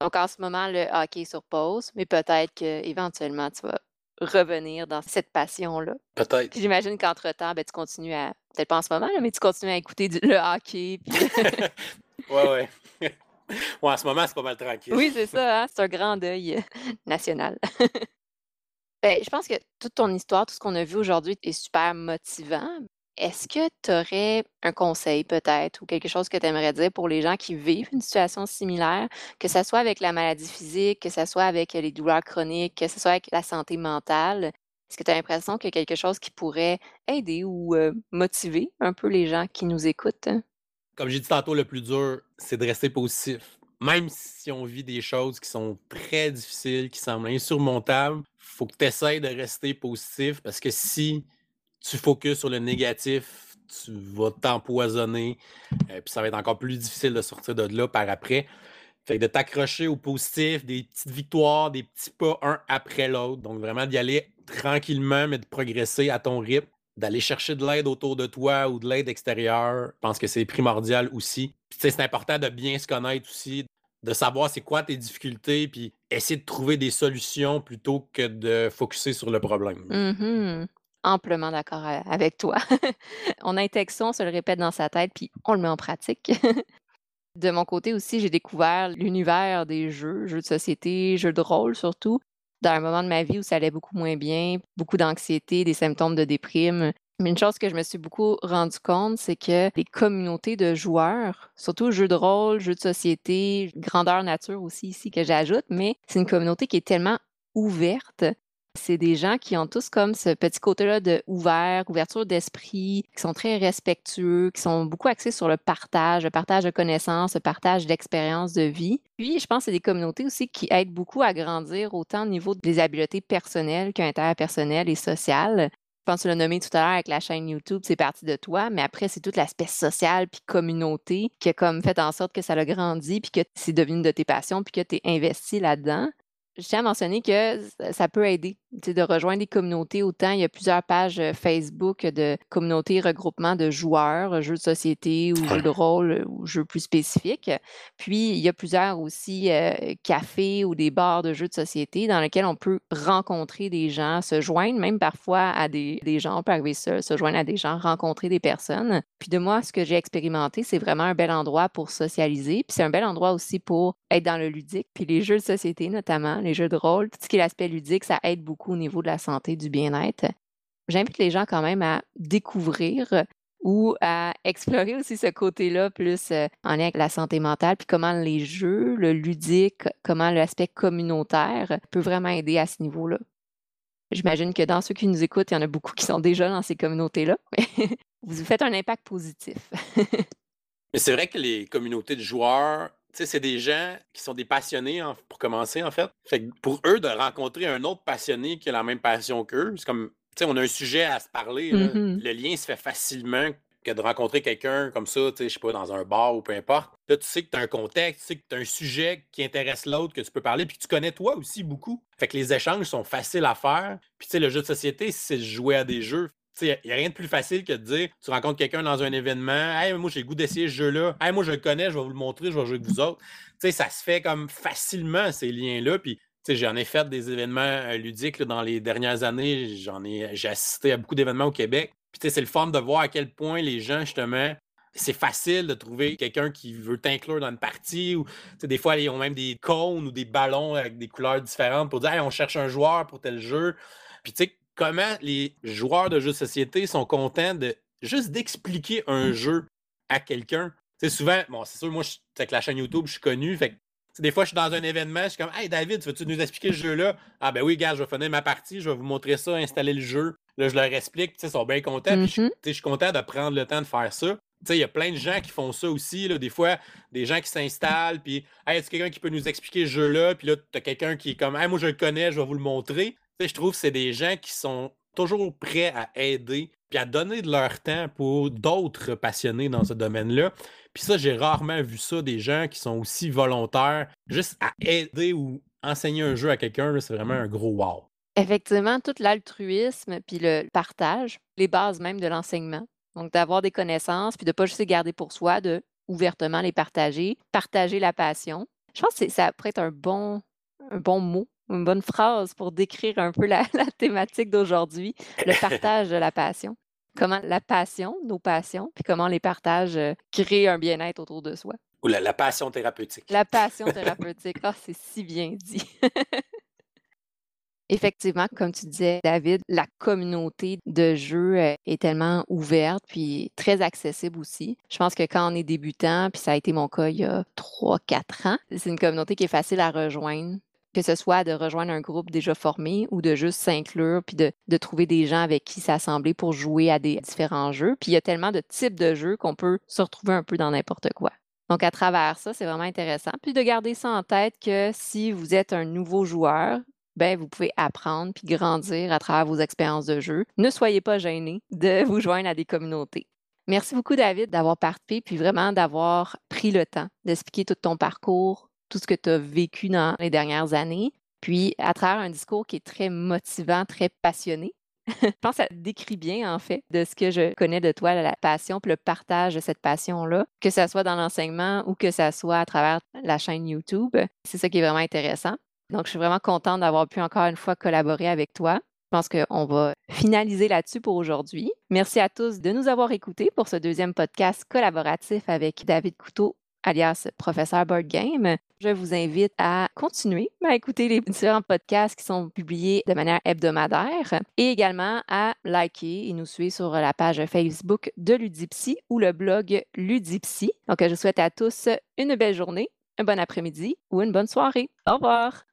Donc en ce moment, le hockey est sur pause, mais peut-être qu'éventuellement, tu vas revenir dans cette passion-là. Peut-être. j'imagine qu'entre-temps, ben, tu continues à. Peut-être pas en ce moment, mais tu continues à écouter le hockey. Puis... ouais, ouais. ouais, en ce moment, c'est pas mal tranquille. Oui, c'est ça. Hein, c'est un grand deuil euh, national. ben, je pense que toute ton histoire, tout ce qu'on a vu aujourd'hui est super motivant. Est-ce que tu aurais un conseil peut-être ou quelque chose que tu aimerais dire pour les gens qui vivent une situation similaire, que ce soit avec la maladie physique, que ce soit avec les douleurs chroniques, que ce soit avec la santé mentale? Est-ce que tu as l'impression qu'il y a quelque chose qui pourrait aider ou motiver un peu les gens qui nous écoutent? Comme j'ai dit tantôt, le plus dur, c'est de rester positif. Même si on vit des choses qui sont très difficiles, qui semblent insurmontables, il faut que tu essaies de rester positif parce que si tu focuses sur le négatif, tu vas t'empoisonner, euh, puis ça va être encore plus difficile de sortir de là par après. Fait de t'accrocher au positif, des petites victoires, des petits pas un après l'autre. Donc vraiment d'y aller tranquillement, mais de progresser à ton rythme, d'aller chercher de l'aide autour de toi ou de l'aide extérieure. Je pense que c'est primordial aussi. Puis c'est important de bien se connaître aussi, de savoir c'est quoi tes difficultés, puis essayer de trouver des solutions plutôt que de focuser sur le problème. Mmh Amplement d'accord avec toi. On a un texte, on se le répète dans sa tête, puis on le met en pratique. De mon côté aussi, j'ai découvert l'univers des jeux, jeux de société, jeux de rôle surtout, dans un moment de ma vie où ça allait beaucoup moins bien, beaucoup d'anxiété, des symptômes de déprime. Mais une chose que je me suis beaucoup rendu compte, c'est que les communautés de joueurs, surtout jeux de rôle, jeux de société, grandeur nature aussi ici que j'ajoute, mais c'est une communauté qui est tellement ouverte c'est des gens qui ont tous comme ce petit côté-là de ouvert, ouverture d'esprit, qui sont très respectueux, qui sont beaucoup axés sur le partage, le partage de connaissances, le partage d'expériences de vie. Puis, je pense que c'est des communautés aussi qui aident beaucoup à grandir autant au niveau des habiletés personnelles qu'interpersonnelles et sociales. Je pense que tu l'as nommé tout à l'heure avec la chaîne YouTube, c'est parti de toi, mais après, c'est tout l'aspect social puis communauté qui a comme fait en sorte que ça a grandi puis que c'est devenu de tes passions puis que tu es investi là-dedans je tiens à mentionner que ça peut aider de rejoindre des communautés. Autant il y a plusieurs pages Facebook de communautés, regroupements de joueurs, jeux de société ou jeux de rôle ou jeux plus spécifiques. Puis il y a plusieurs aussi cafés ou des bars de jeux de société dans lesquels on peut rencontrer des gens, se joindre même parfois à des, gens, on peut arriver seul, se joindre à des gens, rencontrer des personnes. Puis de moi, ce que j'ai expérimenté, c'est vraiment un bel endroit pour socialiser. Puis c'est un bel endroit aussi pour être dans le ludique. Puis les jeux de société notamment, les jeux de rôle, tout ce qui est l'aspect ludique, ça aide beaucoup au niveau de la santé, du bien-être. J'invite les gens quand même à découvrir ou à explorer aussi ce côté-là plus euh, en lien avec la santé mentale, puis comment les jeux, le ludique, comment l'aspect communautaire peut vraiment aider à ce niveau-là. J'imagine que dans ceux qui nous écoutent, il y en a beaucoup qui sont déjà dans ces communautés-là. vous faites un impact positif. Mais c'est vrai que les communautés de joueurs c'est des gens qui sont des passionnés pour commencer, en fait. Fait pour eux, de rencontrer un autre passionné qui a la même passion qu'eux, c'est comme, tu sais, on a un sujet à se parler. Mmh Le lien se fait facilement que de rencontrer quelqu'un comme ça, tu sais, je sais pas, dans un bar ou peu importe. Là, tu sais que tu as un contexte, tu sais que tu as un sujet qui intéresse l'autre, que tu peux parler, puis que tu connais toi aussi beaucoup. Fait que les échanges sont faciles à faire. Puis, tu sais, le jeu de société, c'est jouer à des jeux. Il n'y a rien de plus facile que de dire tu rencontres quelqu'un dans un événement, hey, moi j'ai le goût d'essayer ce jeu-là, hey, moi je le connais, je vais vous le montrer, je vais jouer avec vous autres. sais, ça se fait comme facilement ces liens-là. Puis j'en ai fait des événements euh, ludiques dans les dernières années. J'en ai j'ai assisté à beaucoup d'événements au Québec. Puis c'est le fun de voir à quel point les gens, justement, c'est facile de trouver quelqu'un qui veut t'inclure dans une partie. Ou, des fois, ils ont même des cônes ou des ballons avec des couleurs différentes pour dire hey, on cherche un joueur pour tel jeu. Puis tu sais, comment les joueurs de jeux de société sont contents de juste d'expliquer un jeu à quelqu'un. C'est souvent, bon, c'est sûr, moi, avec la chaîne YouTube, je suis connu, fait des fois, je suis dans un événement, je suis comme Hey David, veux-tu nous expliquer ce jeu-là? Ah ben oui, gars, je vais finir ma partie, je vais vous montrer ça, installer le jeu. Là, je leur explique, ils sont bien contents. Mm-hmm. je, suis content de prendre le temps de faire ça. Il y a plein de gens qui font ça aussi. Là, des fois, des gens qui s'installent, puis Hey, est-ce quelqu'un qui peut nous expliquer ce jeu-là? Puis là, tu as quelqu'un qui est comme Hey, moi, je le connais, je vais vous le montrer. Je trouve que c'est des gens qui sont toujours prêts à aider puis à donner de leur temps pour d'autres passionnés dans ce domaine-là. Puis ça, j'ai rarement vu ça, des gens qui sont aussi volontaires juste à aider ou enseigner un jeu à quelqu'un, c'est vraiment un gros wow. Effectivement, tout l'altruisme puis le partage, les bases même de l'enseignement. Donc, d'avoir des connaissances, puis de ne pas juste les garder pour soi, de ouvertement les partager, partager la passion. Je pense que ça pourrait être un bon, un bon mot, une bonne phrase pour décrire un peu la, la thématique d'aujourd'hui, le partage de la passion. Comment la passion, nos passions, puis comment les partages euh, créent un bien-être autour de soi. Ou la, la passion thérapeutique. La passion thérapeutique. Ah, c'est si bien dit. Effectivement, comme tu disais, David, la communauté de jeux euh, est tellement ouverte puis très accessible aussi. Je pense que quand on est débutant, puis ça a été mon cas il y a 3-4 ans, c'est une communauté qui est facile à rejoindre que ce soit de rejoindre un groupe déjà formé ou de juste s'inclure puis de, trouver des gens avec qui s'assembler pour jouer à des différents jeux. Puis il y a tellement de types de jeux qu'on peut se retrouver un peu dans n'importe quoi. Donc, à travers ça, c'est vraiment intéressant. Puis de garder ça en tête que si vous êtes un nouveau joueur, ben, vous pouvez apprendre puis grandir à travers vos expériences de jeu. Ne soyez pas gênés de vous joindre à des communautés. Merci beaucoup, David, d'avoir participé puis vraiment d'avoir pris le temps d'expliquer tout ton parcours, tout ce que tu as vécu dans les dernières années, puis à travers un discours qui est très motivant, très passionné. je pense que ça décrit bien, en fait, de ce que je connais de toi, la passion, puis le partage de cette passion-là, que ce soit dans l'enseignement ou que ce soit à travers la chaîne YouTube. C'est ça qui est vraiment intéressant. Donc, je suis vraiment contente d'avoir pu encore une fois collaborer avec toi. Je pense qu'on va finaliser là-dessus pour aujourd'hui. Merci à tous de nous avoir écoutés pour ce deuxième podcast collaboratif avec David Couteau alias Professeur Board Game. Je vous invite à continuer à écouter les différents podcasts qui sont publiés de manière hebdomadaire et également à liker et nous suivre sur la page Facebook de Ludipsy ou le blog Ludipsy. Donc, je souhaite à tous une belle journée, un bon après-midi ou une bonne soirée. Au revoir!